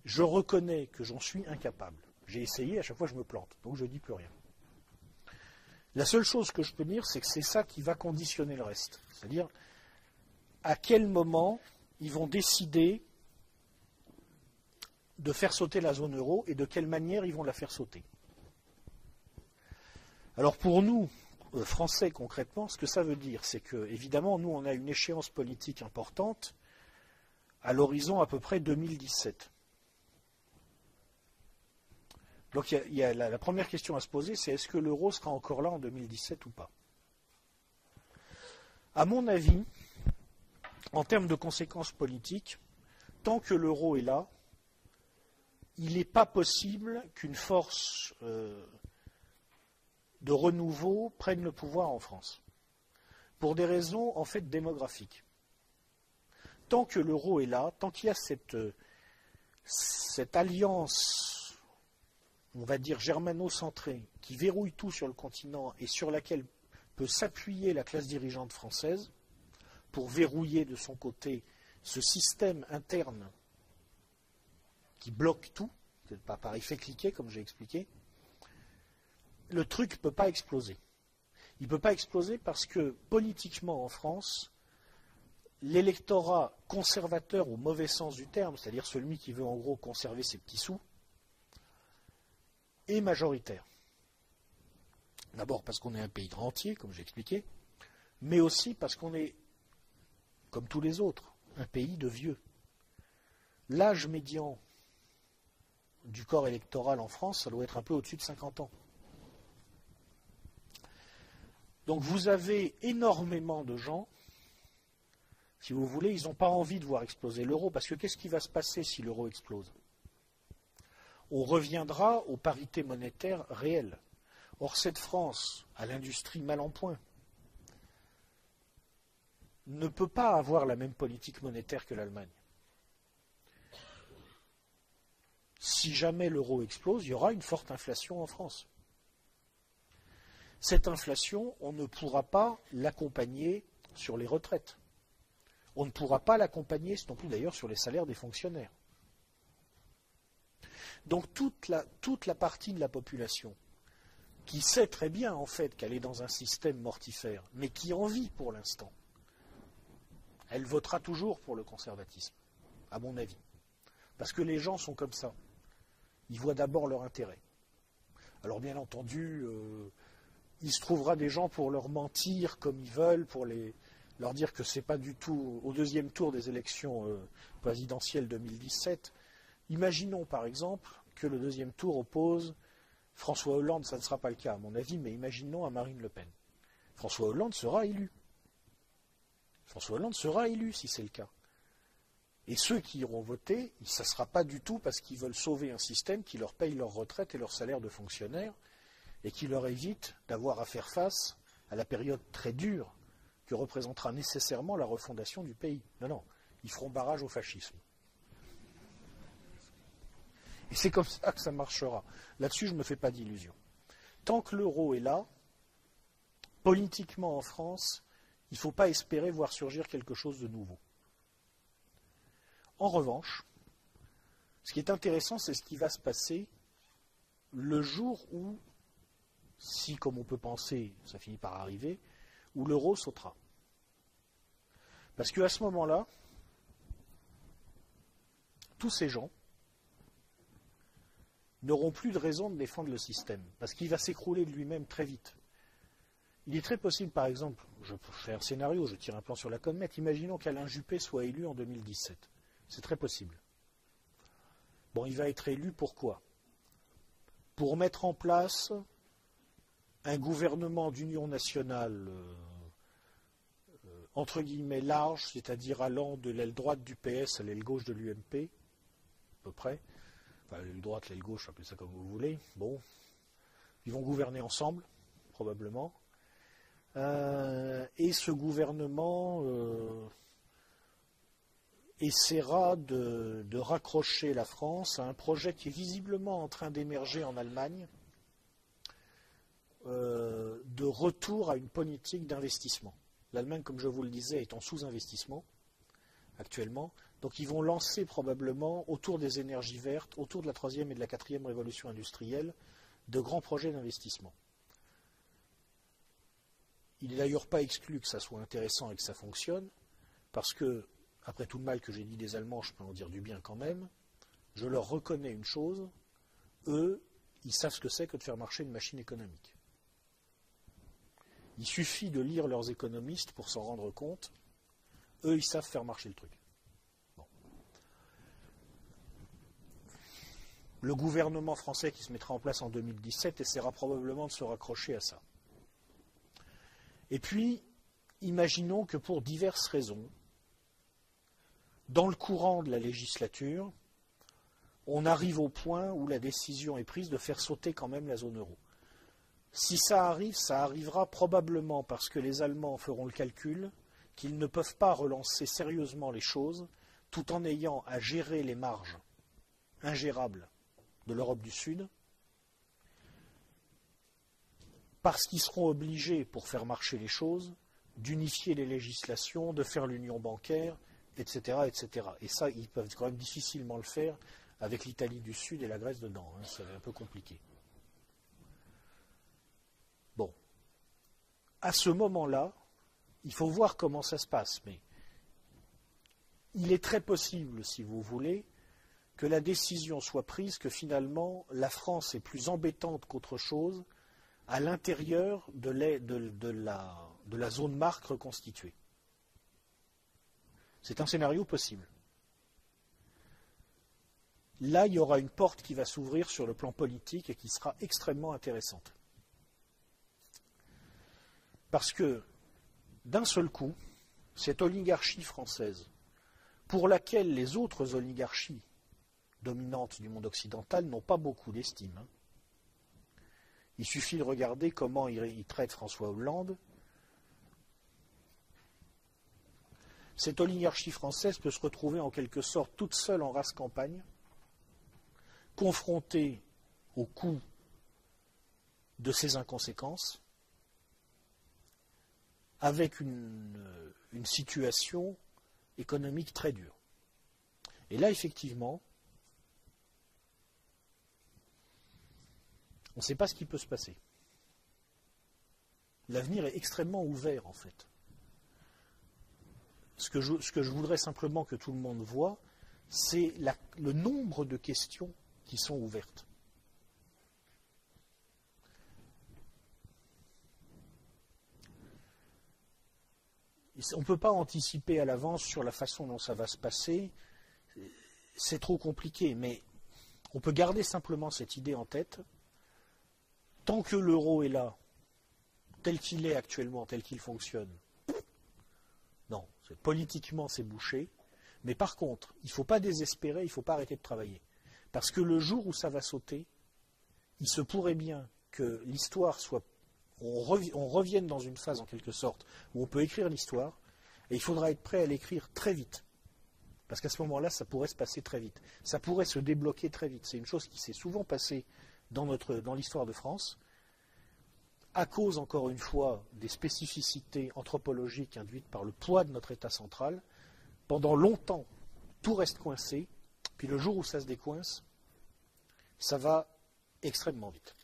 Je reconnais que j'en suis incapable. J'ai essayé, à chaque fois je me plante, donc je ne dis plus rien. La seule chose que je peux dire, c'est que c'est ça qui va conditionner le reste. C'est-à-dire à quel moment ils vont décider de faire sauter la zone euro et de quelle manière ils vont la faire sauter. Alors pour nous, euh, Français concrètement, ce que ça veut dire, c'est que, évidemment, nous, on a une échéance politique importante à l'horizon à peu près 2017. Donc la, première question à se poser, c'est est-ce que l'euro sera encore là en 2017 ou pas? À mon avis, en termes de conséquences politiques, tant que l'euro est là, il n'est pas possible qu'une force euh, de renouveau prenne le pouvoir en France, pour des raisons en fait démographiques. Tant que l'euro est là, tant qu'il y a cette, euh, cette alliance on va dire, germano-centrée, qui verrouille tout sur le continent et sur laquelle peut s'appuyer la classe dirigeante française pour verrouiller de son côté ce système interne qui bloque tout, pas par effet cliquet comme j'ai expliqué, le truc ne peut pas exploser. Il ne peut pas exploser parce que politiquement en France, l'électorat conservateur au mauvais sens du terme, c'est-à-dire celui qui veut en gros conserver ses petits sous, est majoritaire. D'abord parce qu'on est un pays rentier, comme j'ai expliqué, mais aussi parce qu'on est, comme tous les autres, un pays de vieux. L'âge médian du corps électoral en France, ça doit être un peu au-dessus de 50 ans. Donc vous avez énormément de gens, si vous voulez, ils n'ont pas envie de voir exploser l'euro, parce que qu'est-ce qui va se passer si l'euro explose? On reviendra aux parités monétaires réelles. Or, cette France, à l'industrie mal en point, ne peut pas avoir la même politique monétaire que l'Allemagne. Si jamais l'euro explose, il y aura une forte inflation en France. Cette inflation, on ne pourra pas l'accompagner sur les retraites. On ne pourra pas l'accompagner non plus d'ailleurs sur les salaires des fonctionnaires. Donc toute la, partie de la population qui sait très bien en fait qu'elle est dans un système mortifère, mais qui en vit pour l'instant, elle votera toujours pour le conservatisme, à mon avis. Parce que les gens sont comme ça. Ils voient d'abord leur intérêt. Alors bien entendu, euh, il se trouvera des gens pour leur mentir comme ils veulent, pour leur dire que ce n'est pas du tout au deuxième tour des élections euh, présidentielles 2017, Imaginons par exemple que le deuxième tour oppose François Hollande, ça ne sera pas le cas à mon avis, mais imaginons à Marine Le Pen. François Hollande sera élu. François Hollande sera élu si c'est le cas. Et ceux qui iront voter, ce ne sera pas du tout parce qu'ils veulent sauver un système qui leur paye leur retraite et leur salaire de fonctionnaire et qui leur évite d'avoir à faire face à la période très dure que représentera nécessairement la refondation du pays. Non, non, ils feront barrage au fascisme. Et c'est comme ça que ça marchera. Là-dessus, je ne me fais pas d'illusions. Tant que l'euro est là, politiquement en France, il ne faut pas espérer voir surgir quelque chose de nouveau. En revanche, Ce qui est intéressant, c'est ce qui va se passer le jour où, si comme on peut penser, ça finit par arriver, où l'euro sautera. Parce qu'à ce moment-là, tous ces gens n'auront plus de raison de défendre le système, parce qu'il va s'écrouler de lui-même très vite. Il est très possible, par exemple, je fais un scénario, je tire un plan sur la comète, imaginons qu'Alain Juppé soit élu en 2017. C'est très possible. Bon, il va être élu pourquoi? Pour mettre en place un gouvernement d'union nationale euh, entre guillemets large, c'est-à-dire allant de l'aile droite du PS à l'aile gauche de l'UMP, à peu près. Enfin, l'aile droite, l'aile gauche, appelez ça comme vous voulez. Bon. Ils vont gouverner ensemble, probablement. Euh, et ce gouvernement essaiera de, raccrocher la France à un projet qui est visiblement en train d'émerger en Allemagne, euh, de retour à une politique d'investissement. L'Allemagne, comme je vous le disais, est en sous-investissement actuellement. Donc ils vont lancer probablement autour des énergies vertes, autour de la troisième et de la quatrième révolution industrielle, de grands projets d'investissement. Il n'est d'ailleurs pas exclu que ça soit intéressant et que ça fonctionne, parce que après tout le mal que j'ai dit des Allemands, je peux en dire du bien quand même, je leur reconnais une chose, eux, ils savent ce que c'est que de faire marcher une machine économique. Il suffit de lire leurs économistes pour s'en rendre compte. Eux, ils savent faire marcher le truc. Le gouvernement français qui se mettra en place en 2017 essaiera probablement de se raccrocher à ça. Et puis, imaginons que pour diverses raisons, dans le courant de la législature, on arrive au point où la décision est prise de faire sauter quand même la zone euro. Si ça arrive, ça arrivera probablement parce que les Allemands feront le calcul qu'ils ne peuvent pas relancer sérieusement les choses tout en ayant à gérer les marges ingérables de l'Europe du Sud, parce qu'ils seront obligés, pour faire marcher les choses, d'unifier les législations, de faire l'union bancaire, etc.. Et ça, ils peuvent quand même difficilement le faire avec l'Italie du Sud et la Grèce dedans. Hein, c'est un peu compliqué. Bon. À ce moment-là, il faut voir comment ça se passe, mais il est très possible, si vous voulez, que la décision soit prise que finalement la France est plus embêtante qu'autre chose à l'intérieur de, la zone marque reconstituée. C'est un scénario possible. Là, il y aura une porte qui va s'ouvrir sur le plan politique et qui sera extrêmement intéressante. Parce que, d'un seul coup, cette oligarchie française, pour laquelle les autres oligarchies dominantes du monde occidental n'ont pas beaucoup d'estime, hein. il suffit de regarder comment il traite François Hollande, cette oligarchie française peut se retrouver en quelque sorte toute seule en race campagne, confrontée au coût de ses inconséquences, avec une, une situation économique très dure. Et là, effectivement, on ne sait pas ce qui peut se passer. L'avenir est extrêmement ouvert, en fait. Ce que, je, voudrais simplement que tout le monde voit, c'est le nombre de questions qui sont ouvertes. On ne peut pas anticiper à l'avance sur la façon dont ça va se passer. C'est trop compliqué, mais on peut garder simplement cette idée en tête. Tant que l'euro est là, tel qu'il est actuellement, tel qu'il fonctionne, Politiquement, c'est bouché. Mais par contre, il ne faut pas désespérer, il ne faut pas arrêter de travailler. Parce que le jour où ça va sauter, il se pourrait bien que l'histoire soit. On, revienne dans une phase, en quelque sorte, où on peut écrire l'histoire, et il faudra être prêt à l'écrire très vite. Parce qu'à ce moment-là, ça pourrait se passer très vite. Ça pourrait se débloquer très vite. C'est une chose qui s'est souvent passée dans, dans l'histoire de France à cause, encore une fois, des spécificités anthropologiques induites par le poids de notre État central, pendant longtemps, tout reste coincé, Puis le jour où ça se décoince, ça va extrêmement vite.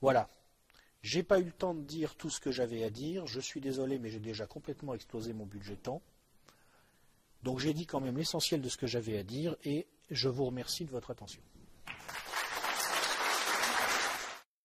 Voilà. J'ai pas eu le temps de dire tout ce que j'avais à dire. Je suis désolé, mais j'ai déjà complètement explosé mon budget temps. Donc j'ai dit quand même l'essentiel de ce que j'avais à dire et je vous remercie de votre attention.